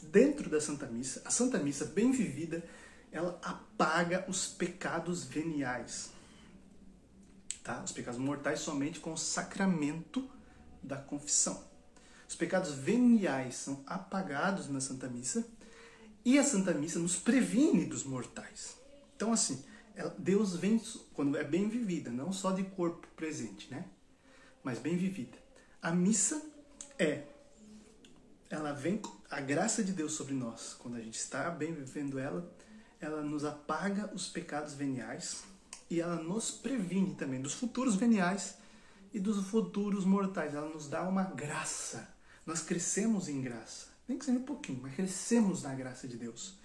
Dentro da Santa Missa, a Santa Missa bem vivida, ela apaga os pecados veniais. Tá? Os pecados mortais somente com o sacramento da confissão. Os pecados veniais são apagados na Santa Missa e a Santa Missa nos previne dos mortais. Então, assim, Deus vem quando é bem vivida, não só de corpo presente, né? Mas bem vivida. A missa é ela vem a graça de Deus sobre nós, quando a gente está bem vivendo ela, ela nos apaga os pecados veniais e ela nos previne também dos futuros veniais e dos futuros mortais. Ela nos dá uma graça. Nós crescemos em graça nem que seja um pouquinho, mas crescemos na graça de Deus.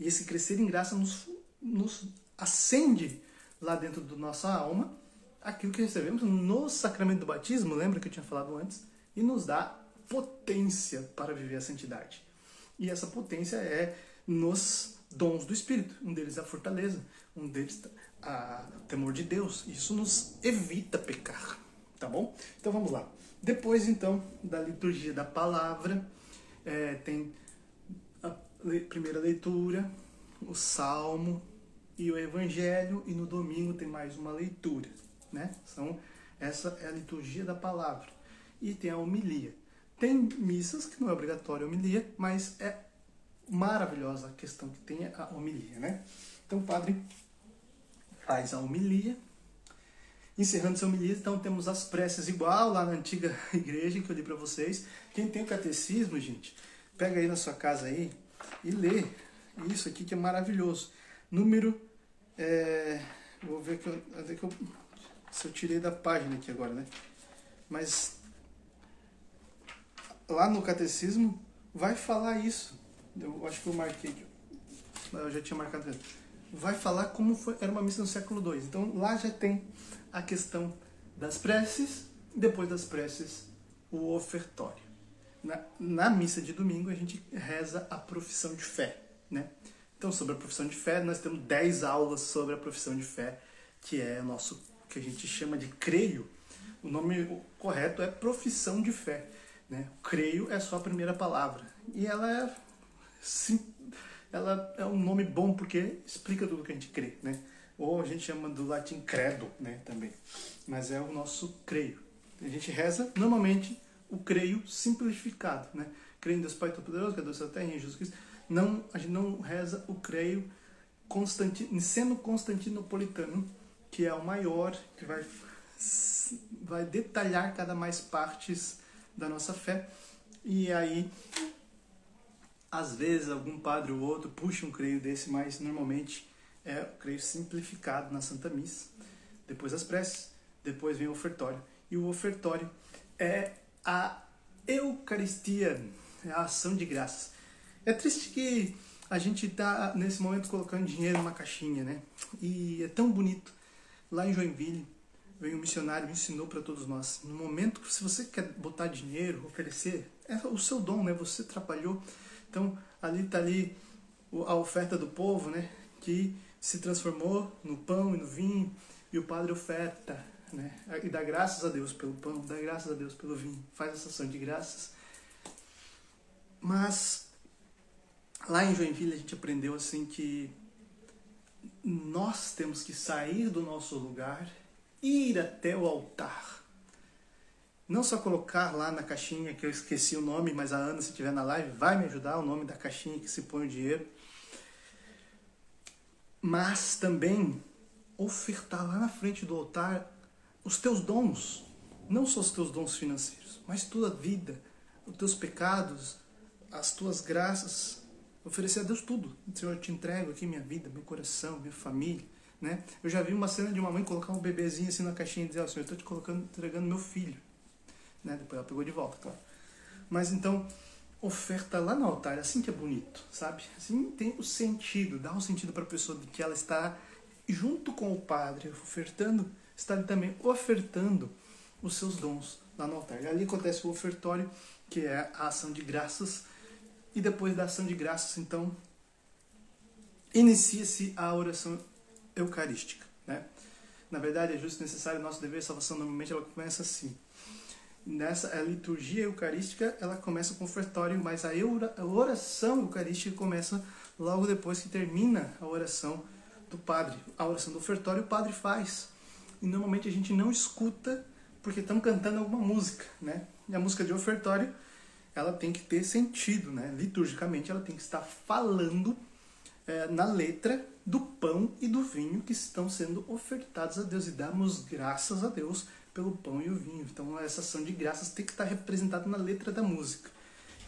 E esse crescer em graça nos, nos acende lá dentro da nossa alma aquilo que recebemos no sacramento do batismo, lembra que eu tinha falado antes? E nos dá potência para viver a santidade. E essa potência é nos dons do Espírito. Um deles é a fortaleza, um deles é o temor de Deus. Isso nos evita pecar, tá bom? Então vamos lá. Depois então da liturgia da palavra, é, tem a primeira leitura, o salmo e o evangelho, e no domingo tem mais uma leitura. Né? São, essa é a liturgia da palavra. E tem a homilia. Tem missas que não é obrigatória a homilia, mas é maravilhosa a questão que tem a homilia. Né? Então o padre faz a homilia. Encerrando essa homilia, então temos as preces igual lá na antiga igreja que eu li para vocês. Quem tem o catecismo, gente, pega aí na sua casa aí e lê isso aqui que é maravilhoso. Número. É, vou ver que eu, que eu, se eu tirei da página aqui agora, né? Mas lá no catecismo vai falar isso. Eu acho que eu marquei aqui. Eu já tinha marcado. Vai falar como foi, era uma missa no século II. Então lá já tem a questão das preces, depois das preces, o ofertório. Na, na missa de domingo a gente reza a profissão de fé, né? Então, sobre a profissão de fé, nós temos 10 aulas sobre a profissão de fé, que é o nosso que a gente chama de creio. O nome correto é profissão de fé, né? Creio é só a primeira palavra. E ela é sim, ela é um nome bom porque explica tudo que a gente crê, né? Ou a gente chama do latim credo, né, também. Mas é o nosso creio. A gente reza normalmente o creio simplificado, né? Creio em Deus Pai Todo-Poderoso, que é da terra, em Jesus Cristo. Não, a gente não reza o creio Constantino, sendo constantinopolitano, que é o maior, que vai, vai detalhar cada mais partes da nossa fé. E aí, às vezes, algum padre ou outro puxa um creio desse, mas normalmente é o creio simplificado na Santa Missa. Depois as preces, depois vem o ofertório. E o ofertório é a Eucaristia, é a ação de graças. É triste que a gente está nesse momento colocando dinheiro numa caixinha, né? E é tão bonito. Lá em Joinville, veio um missionário e ensinou para todos nós. No momento que se você quer botar dinheiro, oferecer, é o seu dom, né? Você trabalhou. Então, ali está ali a oferta do povo, né? Que se transformou no pão e no vinho, e o padre oferta né? E dá graças a Deus pelo pão, dá graças a Deus pelo vinho, faz essa ação de graças. Mas lá em Joinville a gente aprendeu assim que nós temos que sair do nosso lugar, ir até o altar. Não só colocar lá na caixinha, que eu esqueci o nome, mas a Ana, se estiver na live, vai me ajudar, o nome da caixinha que se põe o dinheiro. Mas também ofertar lá na frente do altar os teus dons, não só os teus dons financeiros, mas tua vida, os teus pecados, as tuas graças, Oferecer a Deus tudo. Senhor, eu te entrego aqui minha vida, meu coração, minha família. Né? Eu já vi uma cena de uma mãe colocar um bebezinho assim na caixinha e dizer, oh, Senhor, eu estou te colocando, entregando meu filho. Né? Depois ela pegou de volta, claro. Mas então, oferta lá no altar, assim que é bonito, sabe? Assim tem o sentido, dá um sentido para a pessoa de que ela está junto com o Padre, ofertando, está também ofertando os seus dons lá no altar. E ali acontece o ofertório, que é a ação de graças, e depois da ação de graças, então, inicia-se a oração eucarística. Né? Na verdade, é justo necessário nosso dever, salvação normalmente ela começa assim. Nessa a liturgia eucarística, ela começa com o ofertório, mas a, oração eucarística começa logo depois que termina a oração do padre. A oração do ofertório o padre faz. E normalmente a gente não escuta porque estão cantando alguma música, né? E a música de ofertório, ela tem que ter sentido, né? Liturgicamente, ela tem que estar falando é, na letra do pão e do vinho que estão sendo ofertados a Deus e damos graças a Deus pelo pão e o vinho. Então essa ação de graças tem que estar representada na letra da música.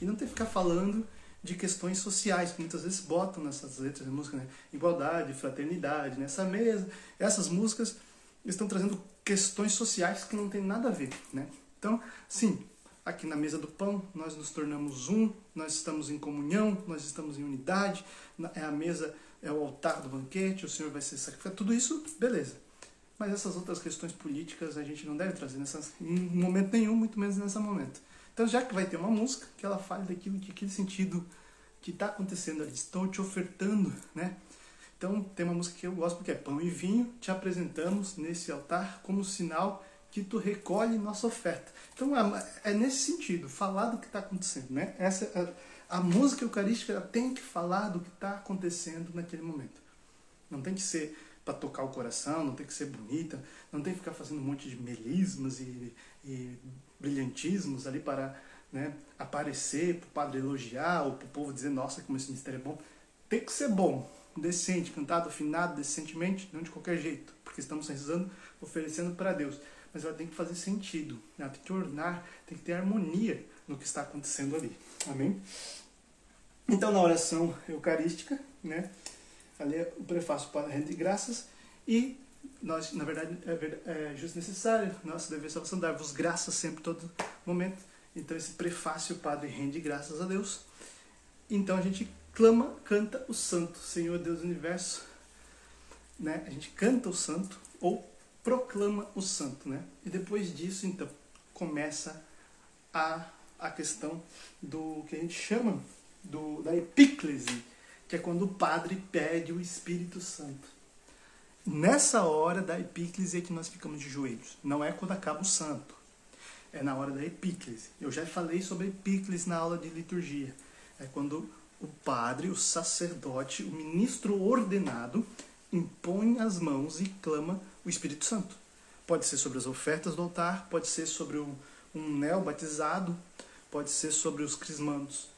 E não tem que ficar falando de questões sociais, que muitas vezes botam nessas letras de música, né? igualdade, fraternidade, nessa mesa. Essas músicas estão trazendo questões sociais que não tem nada a ver, né? Então, sim, aqui na mesa do pão nós nos tornamos um, nós estamos em comunhão, nós estamos em unidade, é a mesa, é o altar do banquete, o Senhor vai ser sacrificado, tudo isso, beleza. Mas essas outras questões políticas a gente não deve trazer nessa, em momento nenhum, muito menos nesse momento. Então, já que vai ter uma música, que ela fale daquilo, que aquele sentido que está acontecendo ali, estou te ofertando, né? Então, tem uma música que eu gosto porque é Pão e Vinho, te apresentamos nesse altar como sinal que tu recolhe nossa oferta. Então, é, nesse sentido, falar do que está acontecendo, né? Essa, a, a música eucarística tem que falar do que está acontecendo naquele momento. Não tem que ser para tocar o coração, não tem que ser bonita, não tem que ficar fazendo um monte de melismas e, e brilhantismos ali para né, aparecer, para o padre elogiar, ou para o povo dizer, nossa, como esse mistério é bom. Tem que ser bom, decente, cantado, afinado, decentemente, não de qualquer jeito, porque estamos rezando, oferecendo para Deus. Mas ela tem que fazer sentido, né? ela tem que ornar, tem que ter harmonia no que está acontecendo ali. Amém? Então, na oração eucarística, né, ali é o prefácio para a renda de graças e nós, na verdade, é, é justo necessário, nosso dever salvação, dar-vos graças sempre, todo momento. Então, esse prefácio, Padre rende graças a Deus. Então, a gente clama, canta o santo, Senhor Deus do Universo. Né? A gente canta o santo ou proclama o santo. Né? E depois disso, então, começa a, a questão do que a gente chama do, da epíclese, que é quando o padre pede o Espírito Santo. Nessa hora da epíclise é que nós ficamos de joelhos. Não é quando acaba o santo. É na hora da epíclise. Eu já falei sobre epíclise na aula de liturgia. É quando o padre, o sacerdote, o ministro ordenado impõe as mãos e clama o Espírito Santo. Pode ser sobre as ofertas do altar, pode ser sobre um, neo batizado, pode ser sobre os crismandos,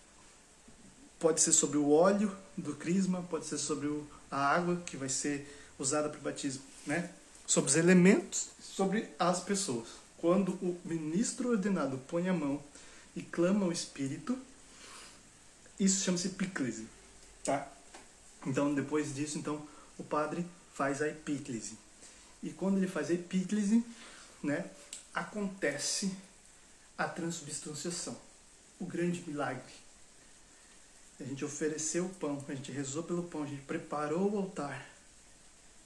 pode ser sobre o óleo do crisma, pode ser sobre o, a água que vai ser usada para o batismo, né? Sobre os elementos, sobre as pessoas. Quando o ministro ordenado põe a mão e clama o Espírito, isso chama-se epíclise, tá? Então, depois disso, então, o padre faz a epíclise. E quando ele faz a epíclise, né, acontece a transubstanciação, o grande milagre. A gente ofereceu o pão, a gente rezou pelo pão, a gente preparou o altar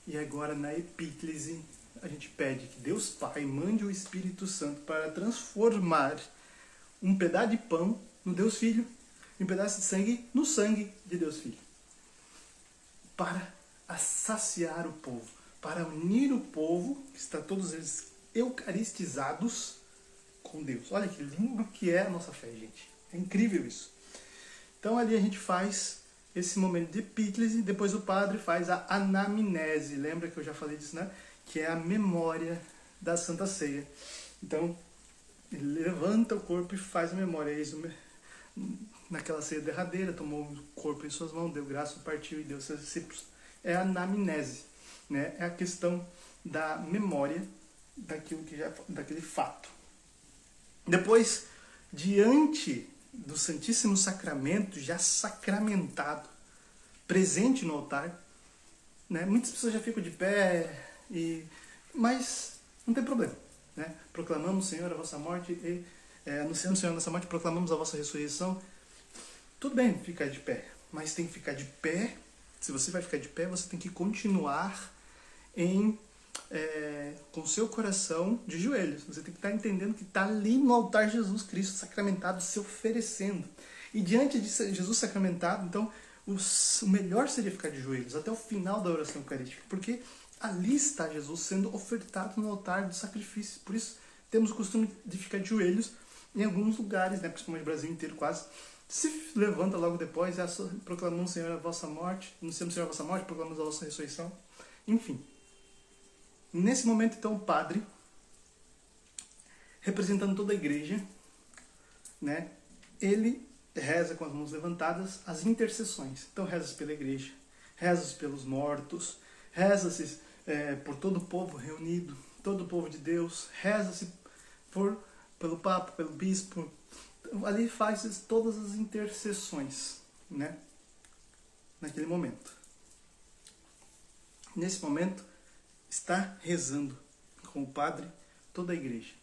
e agora na epíclise a gente pede que Deus Pai mande o Espírito Santo para transformar um pedaço de pão no Deus Filho e um pedaço de sangue no sangue de Deus Filho. Para saciar o povo, para unir o povo, que está todos eles eucaristizados com Deus. Olha que lindo que é a nossa fé, gente. É incrível isso. Então ali a gente faz esse momento de epíclise, depois o padre faz a anamnese, lembra que eu já falei disso, né? Que é a memória da Santa Ceia. Então, ele levanta o corpo e faz a memória. Isso, naquela ceia derradeira, tomou o corpo em suas mãos, deu graça, partiu e deu seus discípulos. É a anamnese, né? É a questão da memória daquilo que já, daquele fato. Depois, diante do Santíssimo Sacramento já sacramentado, presente no altar. Né? Muitas pessoas já ficam de pé, e... mas não tem problema. Né? Proclamamos, Senhor, a vossa morte e é, anunciando, Senhor, a nossa morte, proclamamos a vossa ressurreição. Tudo bem ficar de pé, mas tem que ficar de pé. Se você vai ficar de pé, você tem que continuar em é, com seu coração de joelhos. Você tem que estar entendendo que está ali no altar Jesus Cristo sacramentado se oferecendo. E diante de Jesus sacramentado, então, o melhor seria ficar de joelhos até o final da oração eucarística, porque ali está Jesus sendo ofertado no altar do sacrifício. Por isso, temos o costume de ficar de joelhos em alguns lugares, né, principalmente no Brasil inteiro quase. Se levanta logo depois, é proclamando Senhor a vossa morte, anunciamos Senhor a vossa morte, proclamamos a vossa ressurreição. Enfim, Nesse momento, então, o padre, representando toda a igreja, né, ele reza com as mãos levantadas as intercessões. Então, reza pela igreja, reza pelos mortos, reza-se é, por todo o povo reunido, todo o povo de Deus, reza-se por pelo Papa, pelo Bispo. Ali faz todas as intercessões, né? Naquele momento. Nesse momento, está rezando com o Padre toda a igreja,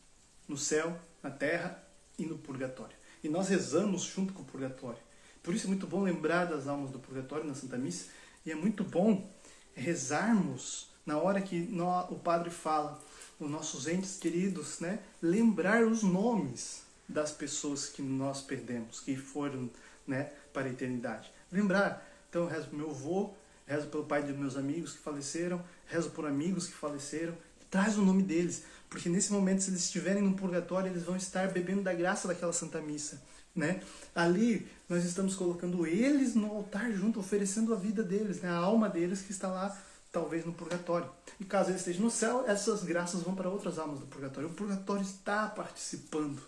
no céu, na terra e no purgatório. E nós rezamos junto com o purgatório. Por isso é muito bom lembrar das almas do purgatório na Santa Missa e é muito bom rezarmos na hora que nós, o Padre fala, os nossos entes queridos, né, lembrar os nomes das pessoas que nós perdemos, que foram né, para a eternidade. Lembrar. Então, eu rezo para meu avô, rezo pelo pai dos meus amigos que faleceram, rezo por amigos que faleceram, traz o nome deles, porque nesse momento, se eles estiverem no purgatório, eles vão estar bebendo da graça daquela Santa Missa. Né? Ali nós estamos colocando eles no altar junto, oferecendo a vida deles, né? a alma deles que está lá, talvez no purgatório. E caso eles estejam no céu, essas graças vão para outras almas do purgatório. O purgatório está participando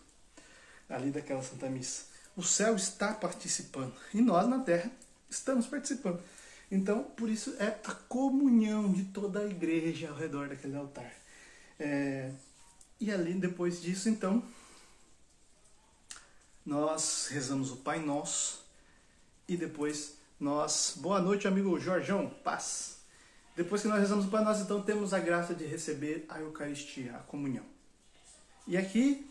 ali daquela Santa Missa. O céu está participando e nós na terra estamos participando. Então, por isso é a comunhão de toda a igreja ao redor daquele altar. É, e ali, depois disso, então, nós rezamos o Pai Nosso e depois nós. Boa noite, amigo Jorjão, paz. Depois que nós rezamos o Pai Nosso, então temos a graça de receber a Eucaristia, a comunhão. E aqui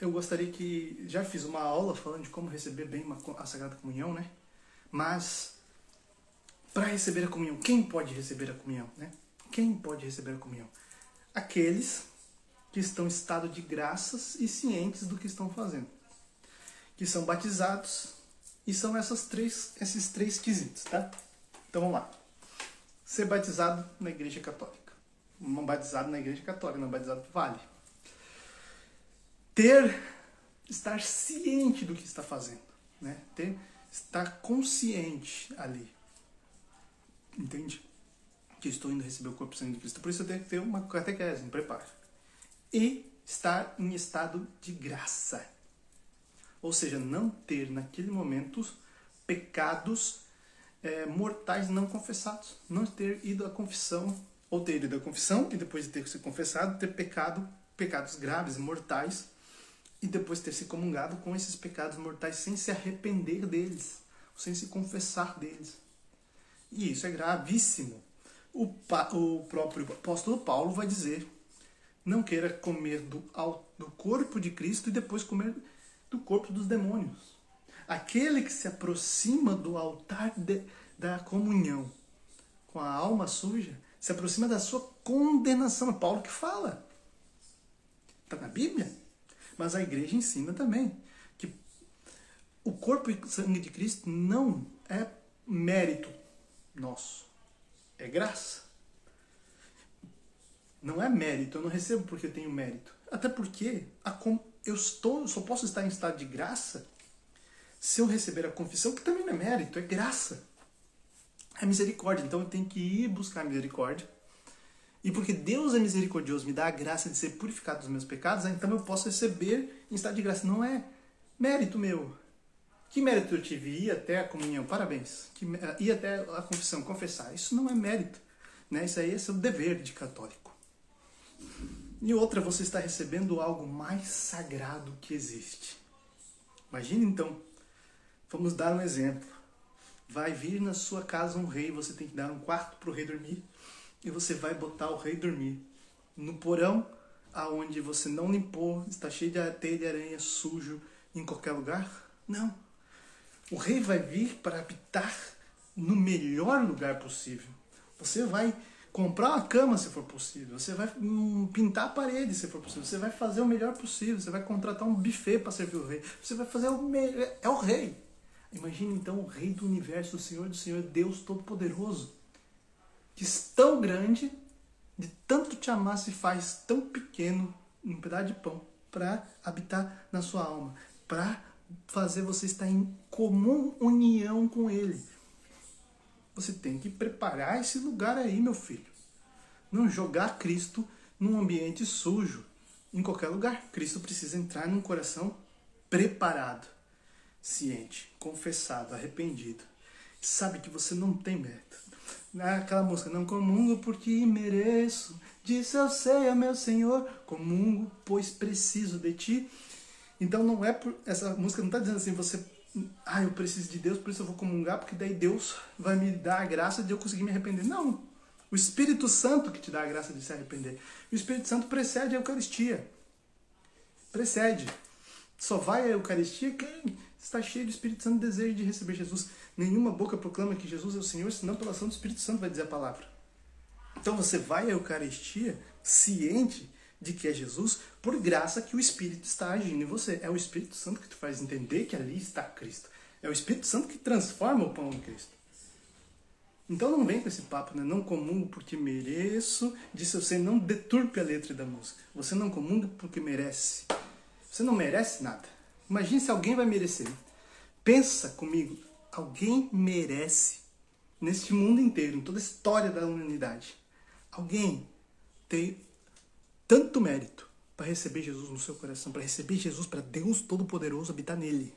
eu gostaria que. Já fiz uma aula falando de como receber bem a Sagrada Comunhão, né? Mas para receber a comunhão. Quem pode receber a comunhão? Né? Quem pode receber a comunhão? Aqueles que estão em estado de graças e cientes do que estão fazendo, que são batizados e são essas três, esses três quesitos, tá? Então vamos lá. Ser batizado na Igreja Católica. Não batizado na Igreja Católica, não batizado vale. Ter, estar ciente do que está fazendo, né? Ter, estar consciente ali Entende? Que estou indo receber o corpo sangue de Cristo. Por isso eu tenho que ter uma catequese, um preparo. E estar em estado de graça. Ou seja, não ter naquele momento pecados é, mortais não confessados. Não ter ido à confissão, ou ter ido à confissão e depois de ter se confessado, ter pecado, pecados graves, mortais, e depois ter se comungado com esses pecados mortais sem se arrepender deles, sem se confessar deles. E isso é gravíssimo. O, o próprio apóstolo Paulo vai dizer: não queira comer do, do corpo de Cristo e depois comer do corpo dos demônios. Aquele que se aproxima do altar de, da comunhão com a alma suja se aproxima da sua condenação. É Paulo que fala. Está na Bíblia. Mas a igreja ensina também que o corpo e sangue de Cristo não é mérito nosso. É graça. Não é mérito, eu não recebo porque eu tenho mérito. Até porque eu estou, só posso estar em estado de graça se eu receber a confissão, que também não é mérito, é graça. É misericórdia. Então eu tenho que ir buscar misericórdia. E porque Deus é misericordioso, me dá a graça de ser purificado dos meus pecados, então eu posso receber em estado de graça. Não é mérito meu, que mérito eu tive? Ir até a comunhão, parabéns. Que, ir até a confissão, confessar. Isso não é mérito. Né? Isso aí é seu dever de católico. E outra, você está recebendo algo mais sagrado que existe. Imagine então, vamos dar um exemplo. Vai vir na sua casa um rei, você tem que dar um quarto para o rei dormir e você vai botar o rei dormir no porão aonde você não limpou, está cheio de teia de aranha, sujo em qualquer lugar? Não. O rei vai vir para habitar no melhor lugar possível. Você vai comprar uma cama se for possível, você vai hum, pintar a parede se for possível, você vai fazer o melhor possível, você vai contratar um buffet para servir o rei, você vai fazer o melhor. É o rei. Imagine então o rei do universo, o Senhor do Senhor, Deus Todo-Poderoso, que é tão grande de tanto te amar se faz tão pequeno, um pedaço de pão, para habitar na sua alma, para fazer você estar em comum união com Ele. Você tem que preparar esse lugar aí, meu filho. Não jogar Cristo num ambiente sujo, em qualquer lugar. Cristo precisa entrar num coração preparado, ciente, confessado, arrependido. Sabe que você não tem mérito Aquela música, não comungo porque mereço. Disse eu sei, meu Senhor, comungo, pois preciso de ti. Então não é por. Essa música não está dizendo assim, você. Ah, eu preciso de Deus, por isso eu vou comungar, porque daí Deus vai me dar a graça de eu conseguir me arrepender. Não. O Espírito Santo que te dá a graça de se arrepender. O Espírito Santo precede a Eucaristia. Precede. Só vai à Eucaristia quem está cheio do Espírito Santo e desejo de receber Jesus. Nenhuma boca proclama que Jesus é o Senhor, senão pela ação do Espírito Santo vai dizer a palavra. Então você vai à Eucaristia ciente de que é Jesus por graça que o Espírito está agindo em você. É o Espírito Santo que te faz entender que ali está Cristo. É o Espírito Santo que transforma o pão em Cristo. Então não vem com esse papo, né? Não comungo porque mereço. Disse você, não deturpe a letra da música. Você não comunga porque merece. Você não merece nada. Imagine se alguém vai merecer. Pensa comigo, Alguém merece, neste mundo inteiro, em toda a história da humanidade, alguém ter tanto mérito para receber Jesus no seu coração, para receber Jesus, para Deus Todo-Poderoso habitar nele.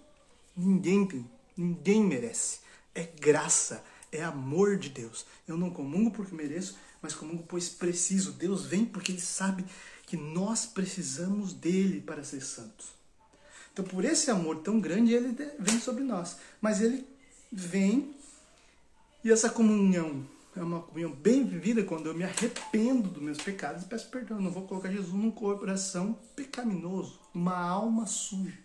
Ninguém tem, ninguém merece. É graça, é amor de Deus. Eu não comungo porque mereço, mas comungo pois preciso. Deus vem porque Ele sabe que nós precisamos dele para ser santos. Então, por esse amor tão grande, ele vem sobre nós. Mas ele vem e essa comunhão é uma comunhão bem vivida quando eu me arrependo dos meus pecados e peço perdão. Eu não vou colocar Jesus num coração pecaminoso, uma alma suja.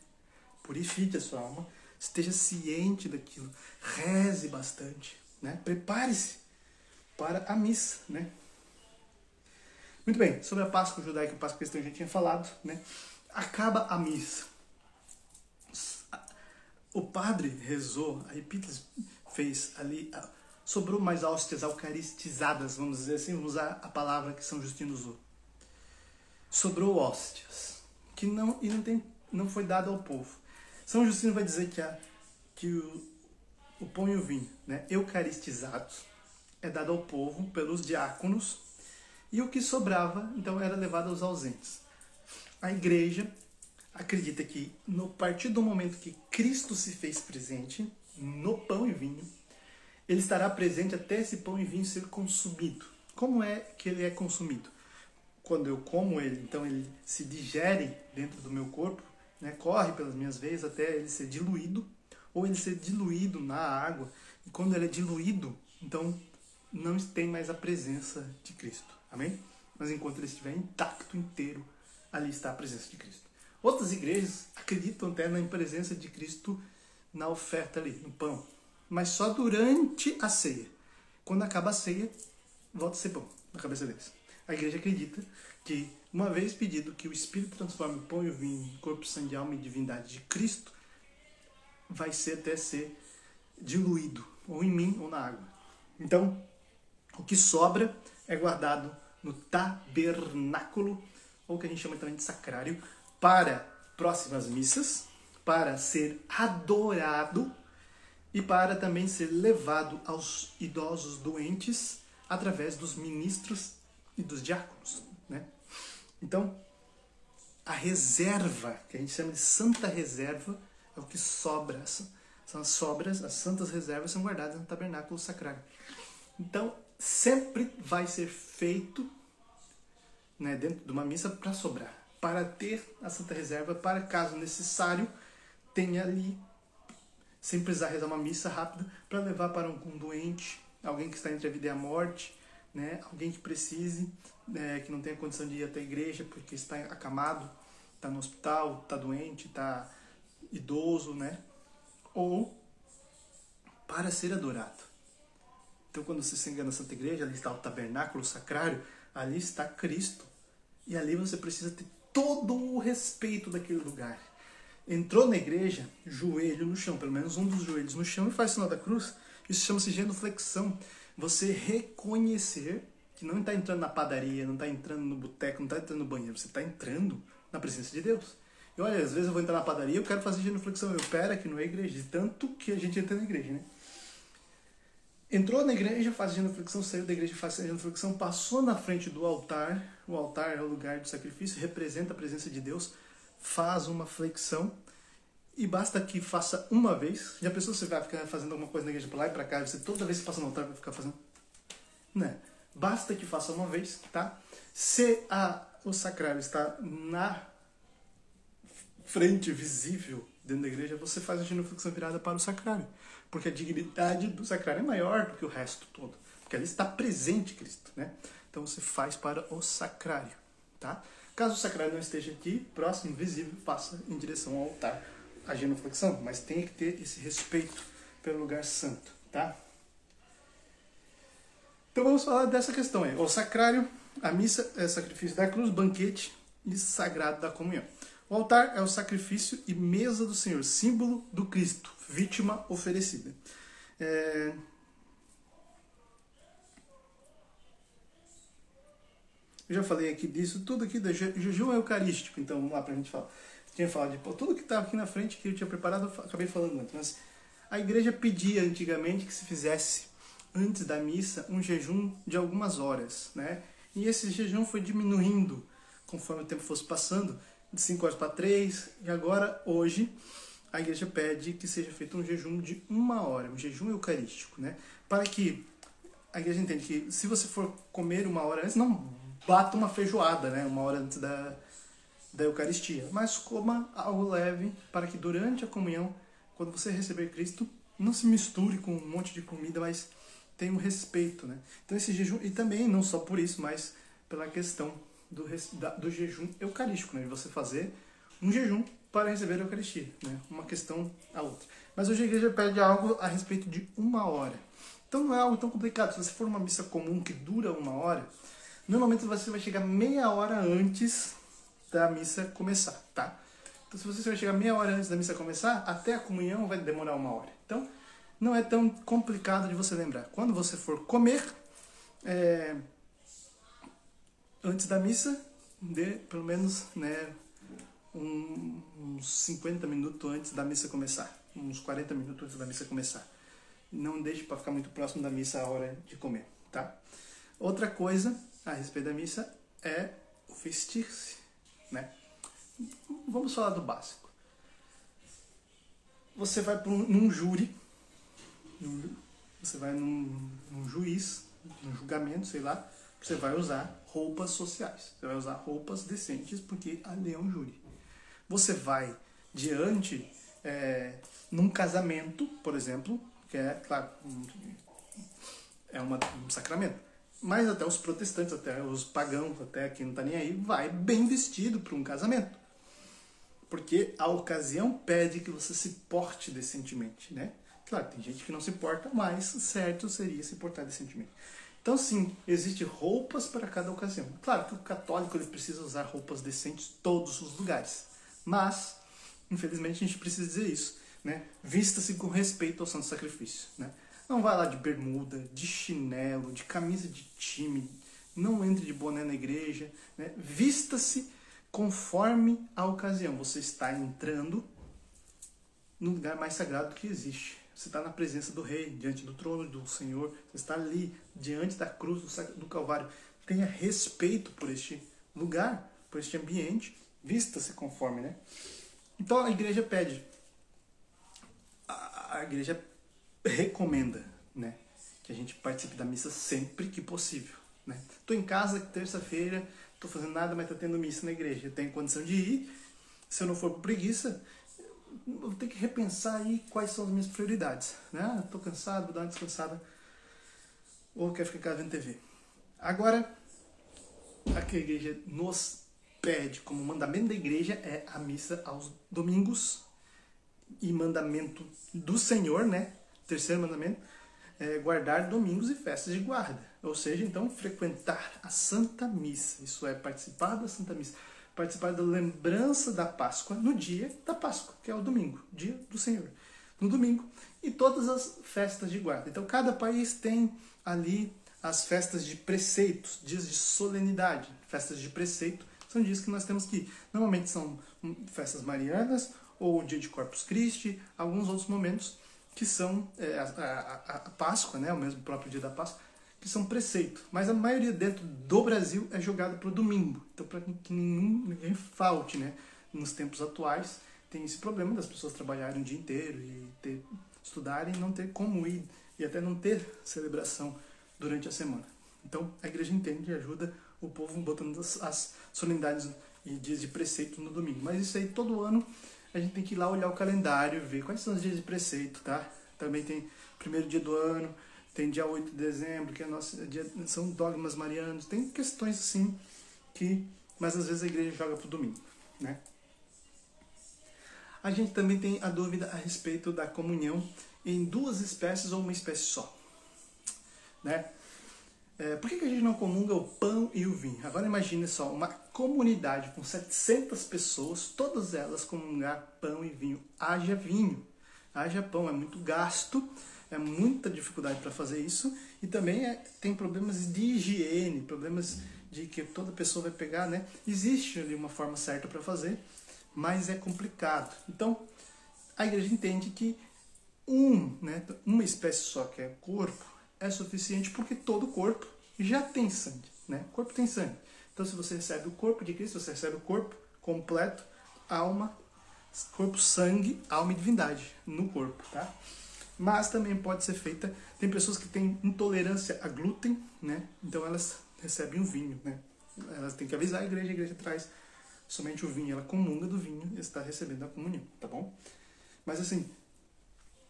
Purifique a sua alma, esteja ciente daquilo, reze bastante, né? Prepare-se para a missa, né? Muito bem, sobre a Páscoa judaica a Páscoa cristã já tinha falado, né? Acaba a missa o padre rezou, a epíteles fez ali, sobrou mais hóstias eucaristizadas, vamos dizer assim, vamos usar a palavra que São Justino usou. Sobrou hóstias, que não, e não, tem, não foi dado ao povo. São Justino vai dizer que, a, que o, o pão e o vinho, né, eucaristizados, é dado ao povo pelos diáconos, e o que sobrava, então, era levado aos ausentes. A igreja acredita que no partir do momento que Cristo se fez presente no pão e vinho, ele estará presente até esse pão e vinho ser consumido. Como é que ele é consumido? Quando eu como ele, então ele se digere dentro do meu corpo, né, corre pelas minhas veias até ele ser diluído, ou ele ser diluído na água. E quando ele é diluído, então não tem mais a presença de Cristo. Amém? Mas enquanto ele estiver intacto, inteiro, ali está a presença de Cristo. Outras igrejas acreditam até na presença de Cristo na oferta ali, no pão. Mas só durante a ceia. Quando acaba a ceia, volta a ser pão na cabeça deles. A igreja acredita que, uma vez pedido que o Espírito transforme o pão e o vinho em corpo, sangue, alma e divindade de Cristo, vai ser até ser diluído, ou em mim ou na água. Então, o que sobra é guardado no tabernáculo, ou que a gente chama também de sacrário, para próximas missas, para ser adorado e para também ser levado aos idosos doentes através dos ministros e dos diáconos. Né? Então, a reserva, que a gente chama de santa reserva, é o que sobra. São as sobras, as santas reservas são guardadas no tabernáculo sacrário. Então, sempre vai ser feito né, dentro de uma missa para sobrar para ter a Santa Reserva, para caso necessário, tenha ali, sem precisar rezar uma missa rápida, para levar para um doente, alguém que está entre a vida e a morte, né? alguém que precise, né? que não tenha condição de ir até a igreja porque está acamado, está no hospital, está doente, está idoso, né? ou para ser adorado. Então, quando você se engana na Santa Igreja, ali está o tabernáculo o sacrário, ali está Cristo. E ali você precisa ter todo o respeito daquele lugar. Entrou na igreja, joelho no chão, pelo menos um dos joelhos no chão e faz sinal da cruz. Isso chama-se genuflexão. Você reconhecer que não está entrando na padaria, não está entrando no boteco, não está entrando no banheiro, você está entrando na presença de Deus. E olha, às vezes eu vou entrar na padaria eu quero fazer genuflexão. Eu, pera, que não é igreja. De tanto que a gente entra na igreja, né? Entrou na igreja, faz genuflexão, saiu da igreja, faz genuflexão, passou na frente do altar. O altar é o lugar do sacrifício, representa a presença de Deus. Faz uma flexão e basta que faça uma vez. Já pensou você vai ficar fazendo alguma coisa na igreja para lá e para cá, você toda vez que passa no altar vai ficar fazendo? Né? Basta que faça uma vez, tá? Se a, o sacrário está na frente visível dentro da igreja, você faz a genuflexão virada para o sacrário. Porque a dignidade do sacrário é maior do que o resto todo. Porque ali está presente Cristo, né? Então você faz para o sacrário, tá? Caso o sacrário não esteja aqui, próximo, visível, faça em direção ao altar a genuflexão, mas tem que ter esse respeito pelo lugar santo, tá? Então vamos falar dessa questão aí. O sacrário, a missa é sacrifício da cruz, banquete e sagrado da comunhão. O altar é o sacrifício e mesa do Senhor, símbolo do Cristo, vítima oferecida. É... Eu já falei aqui disso, tudo aqui jejum eucarístico, então vamos lá para a gente falar. Tinha falado de pô, tudo que estava aqui na frente que eu tinha preparado, eu acabei falando antes. Mas a igreja pedia antigamente que se fizesse antes da missa um jejum de algumas horas, né? E esse jejum foi diminuindo conforme o tempo fosse passando, de 5 horas para 3, e agora, hoje, a igreja pede que seja feito um jejum de uma hora, um jejum eucarístico, né? Para que a igreja entenda que se você for comer uma hora antes, não bata uma feijoada, né? Uma hora antes da, da Eucaristia, mas coma algo leve para que durante a comunhão, quando você receber Cristo, não se misture com um monte de comida, mas tenha um respeito, né? Então esse jejum, e também não só por isso, mas pela questão do, do jejum eucarístico, né? De você fazer um jejum para receber a Eucaristia, né? Uma questão a outra. Mas hoje a igreja pede algo a respeito de uma hora. Então não é algo tão complicado. Se você for uma missa comum que dura uma hora, normalmente você vai chegar meia hora antes da missa começar, tá? Então se você vai chegar meia hora antes da missa começar, até a comunhão vai demorar uma hora. Então não é tão complicado de você lembrar. Quando você for comer, é, antes da missa, dê pelo menos né, um, uns 50 minutos antes da missa começar, uns 40 minutos antes da missa começar. Não deixe para ficar muito próximo da missa a hora de comer, tá? Outra coisa a respeito da missa é o vestir-se, né? Vamos falar do básico. Você vai para um, num júri, você vai num, num juiz, num julgamento, sei lá, você vai usar roupas sociais. Você vai usar roupas decentes porque ali é um júri. Você vai diante, é, num casamento, por exemplo, que é, claro, é uma, um sacramento. Mas até os protestantes, até os pagãos, até quem não está nem aí, vai bem vestido para um casamento. Porque a ocasião pede que você se porte decentemente, né? Claro, tem gente que não se porta, mas certo seria se portar decentemente. Então, sim, existem roupas para cada ocasião. Claro que o católico ele precisa usar roupas decentes em todos os lugares. Mas, infelizmente, a gente precisa dizer isso. Né? Vista-se com respeito ao santo sacrifício. Né? Não vai lá de bermuda, de chinelo, de camisa de time. Não entre de boné na igreja. Né? Vista-se conforme a ocasião. Você está entrando no lugar mais sagrado que existe. Você está na presença do Rei, diante do trono do Senhor. Você está ali, diante da cruz do Calvário. Tenha respeito por este lugar, por este ambiente. Vista-se conforme, né? Então a igreja pede. A, igreja recomenda, né? Que a gente participe da missa sempre que possível. Né? Tô em casa terça-feira, tô fazendo nada, mas tá tendo missa na igreja. Eu tenho condição de ir. Se eu não for por preguiça, vou ter que repensar aí quais são as minhas prioridades. Né? Estou cansado, vou dar uma descansada. Ou quero ficar em casa vendo TV. Agora, a que a igreja nos pede como mandamento da igreja é a missa aos domingos e mandamento do Senhor, né? Terceiro mandamento, é guardar domingos e festas de guarda. Ou seja, então, frequentar a Santa Missa. Isso é participar da Santa Missa. Participar da lembrança da Páscoa no dia da Páscoa, que é o domingo, dia do Senhor. No domingo. E todas as festas de guarda. Então, cada país tem ali as festas de preceitos, dias de solenidade. Festas de preceito são dias que nós temos que, normalmente são festas marianas ou o dia de Corpus Christi, alguns outros momentos que são é, a, a, a, Páscoa, né, o mesmo próprio dia da Páscoa, que são preceito. Mas a maioria dentro do Brasil é jogada para o domingo. Então, para que ninguém, ninguém falte, né, nos tempos atuais, tem esse problema das pessoas trabalharem o dia inteiro e ter, estudarem e não ter como ir e até não ter celebração durante a semana. Então, a igreja entende e ajuda o povo botando as, as solenidades e dias de preceito no domingo. Mas isso aí todo ano a gente tem que ir lá olhar o calendário, ver quais são os dias de preceito, tá? Também tem primeiro dia do ano, tem dia 8 de dezembro, que é nosso dia, são dogmas marianos, tem questões assim que, mas às vezes a igreja joga pro domingo, né? A gente também tem a dúvida a respeito da comunhão em duas espécies ou uma espécie só, né? É, por que, que a gente não comunga o pão e o vinho? Agora imagine só, uma comunidade com 700 pessoas, todas elas comungar pão e vinho. Haja vinho, haja pão, é muito gasto, é muita dificuldade para fazer isso e também é, tem problemas de higiene, problemas de que toda pessoa vai pegar, né? Existe ali uma forma certa para fazer, mas é complicado. Então, a igreja entende que um, né, uma espécie só, que é corpo, é suficiente porque todo o corpo já tem sangue, né? O corpo tem sangue. Então, se você recebe o corpo de Cristo, você recebe o corpo completo, alma, corpo, sangue, alma e divindade no corpo, tá? Mas também pode ser feita. Tem pessoas que têm intolerância a glúten, né? Então elas recebem o vinho, né? Elas têm que avisar a igreja, a igreja traz somente o vinho, ela comunga do vinho e está recebendo a comunhão, tá bom? Mas assim,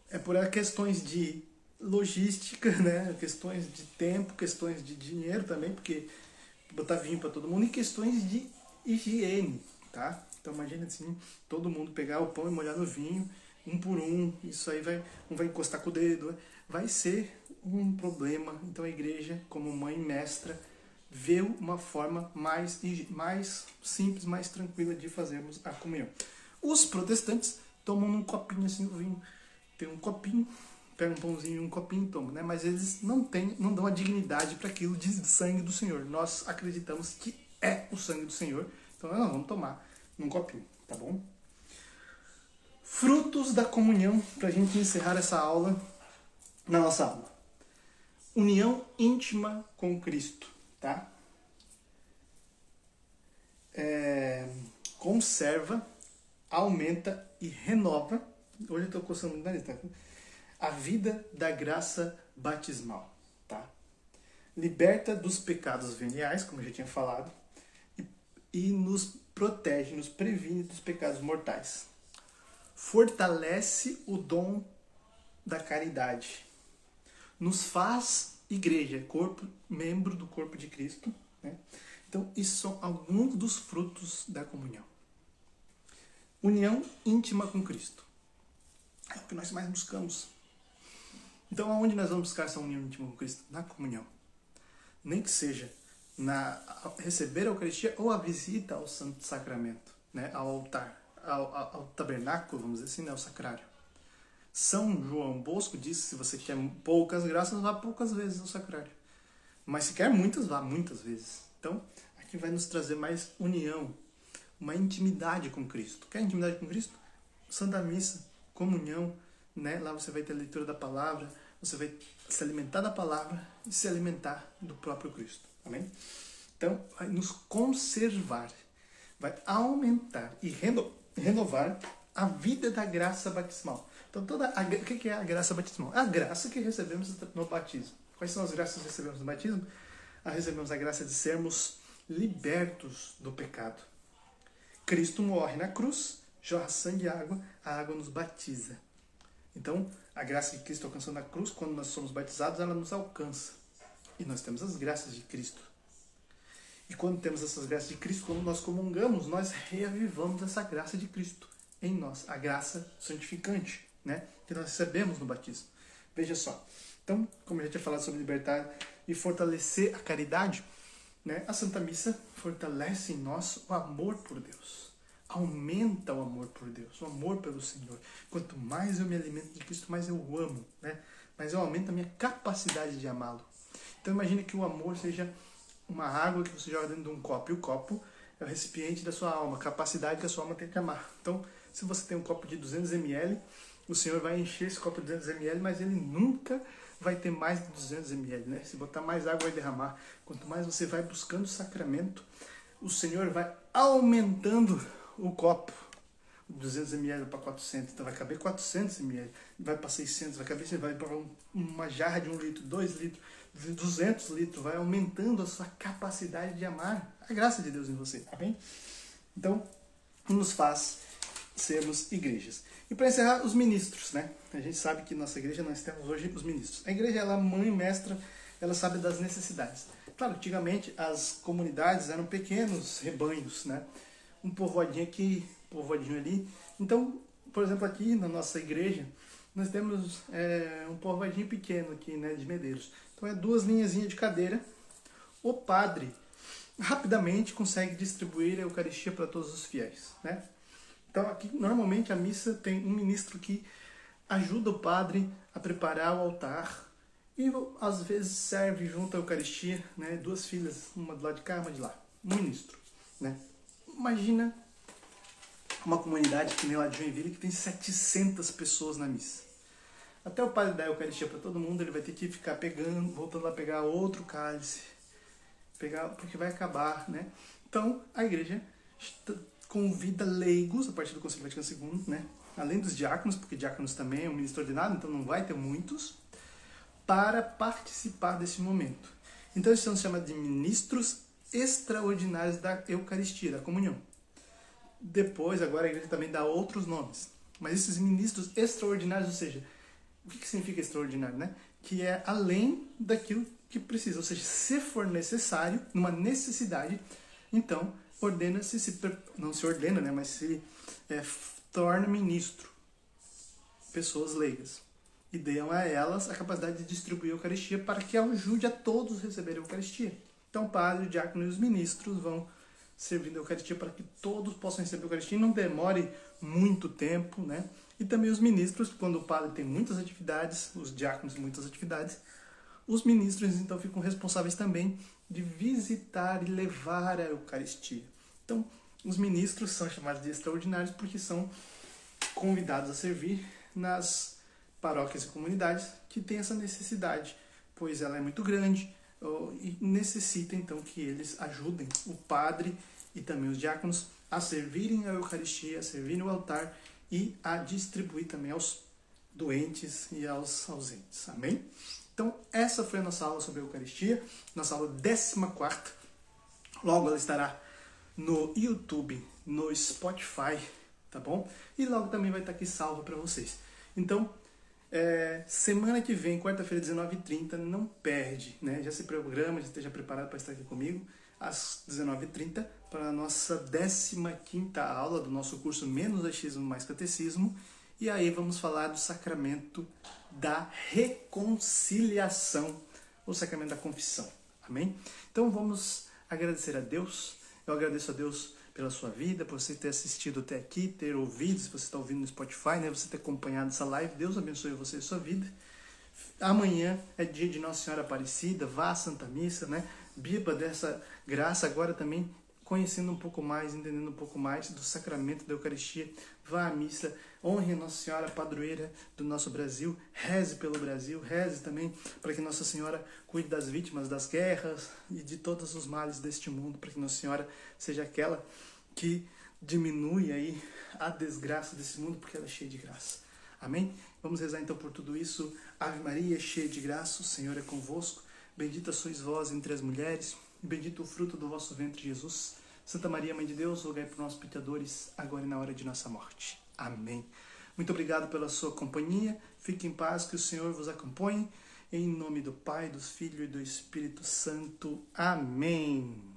é por questões de logística, né? questões de tempo, questões de dinheiro também, porque botar vinho para todo mundo, e questões de higiene, tá? Então imagina assim, todo mundo pegar o pão e molhar no vinho, um por um, isso aí vai, um vai encostar com o dedo, vai ser um problema. Então a igreja, como mãe mestra, vê uma forma mais, mais simples, mais tranquila de fazermos a comunhão. Os protestantes tomam um copinho assim o vinho, tem um copinho, pega um pãozinho e um copinho e toma, né? Mas eles não têm, não dão a dignidade para aquilo de sangue do Senhor. Nós acreditamos que é o sangue do Senhor, então nós vamos tomar num copinho, tá bom? Frutos da comunhão, para a gente encerrar essa aula, na nossa aula. União íntima com Cristo, tá? É, conserva, aumenta e renova. Hoje eu estou coçando o nariz, tá? A vida da graça batismal, tá? Liberta dos pecados veniais, como eu já tinha falado, e, e nos protege, nos previne dos pecados mortais. Fortalece o dom da caridade. Nos faz igreja, corpo, membro do corpo de Cristo. Né? Então, isso são alguns dos frutos da comunhão. União íntima com Cristo. É o que nós mais buscamos. Então, aonde nós vamos buscar essa união íntima com Cristo? Na comunhão. Nem que seja na receber a Eucaristia ou a visita ao Santo Sacramento, né? ao altar, ao, ao, ao tabernáculo, vamos dizer assim, né? ao sacrário. São João Bosco disse que se você quer poucas graças, vá poucas vezes ao sacrário. Mas se quer muitas, vá muitas vezes. Então, aqui vai nos trazer mais união, uma intimidade com Cristo. Quer intimidade com Cristo? Santa Missa, comunhão, né? Lá você vai ter a leitura da palavra, você vai se alimentar da palavra e se alimentar do próprio Cristo. Amém? Então, vai nos conservar, vai aumentar e reno, renovar a vida da graça batismal. Então, toda a, o que é a graça batismal? É a graça que recebemos no batismo. Quais são as graças que recebemos no batismo? Ah, recebemos a graça de sermos libertos do pecado. Cristo morre na cruz, jorra sangue e água, a água nos batiza. Então, a graça de Cristo alcançou na cruz, quando nós somos batizados, ela nos alcança. E nós temos as graças de Cristo. E quando temos essas graças de Cristo, quando nós comungamos, nós reavivamos essa graça de Cristo em nós, a graça santificante, né, que nós recebemos no batismo. Veja só. Então, como eu já tinha falado sobre libertar e fortalecer a caridade, né, a Santa Missa fortalece em nós o amor por Deus. Aumenta o amor por Deus, o amor pelo Senhor. Quanto mais eu me alimento de Cristo, mais eu amo, né? Mas eu aumento a minha capacidade de amá-lo. Então imagine que o amor seja uma água que você joga dentro de um copo. E o copo é o recipiente da sua alma, a capacidade que a sua alma tem de amar. Então, se você tem um copo de 200 ml, o Senhor vai encher esse copo de 200 ml, mas ele nunca vai ter mais de 200 ml, né? Se botar mais água vai derramar. Quanto mais você vai buscando o sacramento, o Senhor vai aumentando o copo. 200 ml para 400, então vai caber 400 ml, vai para 600, vai caber, vai para uma jarra de 1 litro, 2 litros, 200 litros, vai aumentando a sua capacidade de amar a graça de Deus em você, amém? Então, nos faz sermos igrejas. E para encerrar, os ministros, né? A gente sabe que nossa igreja nós temos hoje os ministros. A igreja ela é mãe mestra, ela sabe das necessidades. Claro, antigamente as comunidades eram pequenos rebanhos, né? Um povoadinho aqui, um povoadinho ali. Então, por exemplo, aqui na nossa igreja, nós temos é, um povoadinho pequeno aqui, né, de Medeiros. Então é duas linhazinhas de cadeira. O padre rapidamente consegue distribuir a Eucaristia para todos os fiéis, né? Então, aqui, normalmente a missa tem um ministro que ajuda o padre a preparar o altar e às vezes serve junto à Eucaristia, né, duas filhas, uma do lado de cá, uma de lá, um ministro, né? Imagina uma comunidade que nem lá de Joinville que tem 700 pessoas na missa. Até o padre dar a Eucaristia para todo mundo, ele vai ter que ficar pegando, voltando lá pegar outro cálice, pegar porque vai acabar, né? Então, a igreja convida leigos, a partir do Conselho Vaticano II, né? além dos diáconos, porque diáconos também é um ministro ordenado, então não vai ter muitos, para participar desse momento. Então eles são chamados de ministros extraordinários da Eucaristia, da comunhão. Depois, agora a igreja também dá outros nomes. Mas esses ministros extraordinários, ou seja, o que, que significa extraordinário? Né? Que é além daquilo que precisa. Ou seja, se for necessário, numa necessidade, então ordena-se, se, não se ordena, né, mas se é, torna ministro. Pessoas leigas. E dão a elas a capacidade de distribuir a Eucaristia para que ajude a todos a receberem a Eucaristia. Então, o padre, o diácono e os ministros vão servindo a Eucaristia para que todos possam receber a Eucaristia e não demore muito tempo, né? E também os ministros, quando o padre tem muitas atividades, os diáconos muitas atividades, os ministros então ficam responsáveis também de visitar e levar a Eucaristia. Então, os ministros são chamados de extraordinários porque são convidados a servir nas paróquias e comunidades que têm essa necessidade, pois ela é muito grande e necessita então que eles ajudem o padre e também os diáconos a servirem a Eucaristia, a servirem o altar e a distribuir também aos doentes e aos ausentes. Amém? Então, essa foi a nossa aula sobre a Eucaristia, nossa aula 14. Logo ela estará no YouTube, no Spotify, tá bom? E logo também vai estar aqui salvo para vocês. Então, é, semana que vem, quarta-feira, 19h30, não perde, né? Já se programa, já esteja preparado para estar aqui comigo às 19h30 para a nossa 15 aula do nosso curso Menos Achismo Mais Catecismo. E aí vamos falar do sacramento da reconciliação, o sacramento da confissão. Amém? Então vamos agradecer a Deus eu agradeço a Deus pela sua vida, por você ter assistido até aqui, ter ouvido, se você está ouvindo no Spotify, né, você ter acompanhado essa live. Deus abençoe você e sua vida. Amanhã é dia de Nossa Senhora Aparecida, vá à Santa Missa, né? Biba dessa graça agora também conhecendo um pouco mais, entendendo um pouco mais do sacramento da Eucaristia, vá à missa, honre Nossa Senhora padroeira do nosso Brasil, reze pelo Brasil, reze também para que Nossa Senhora cuide das vítimas das guerras e de todos os males deste mundo, para que Nossa Senhora seja aquela que diminui aí a desgraça desse mundo, porque ela é cheia de graça. Amém? Vamos rezar então por tudo isso. Ave Maria, cheia de graça, o Senhor é convosco. Bendita sois vós entre as mulheres, e bendito o fruto do vosso ventre, Jesus. Santa Maria, Mãe de Deus, rogai por nós pecadores, agora e na hora de nossa morte. Amém. Muito obrigado pela sua companhia. Fique em paz, que o Senhor vos acompanhe. Em nome do Pai, do Filho e do Espírito Santo. Amém.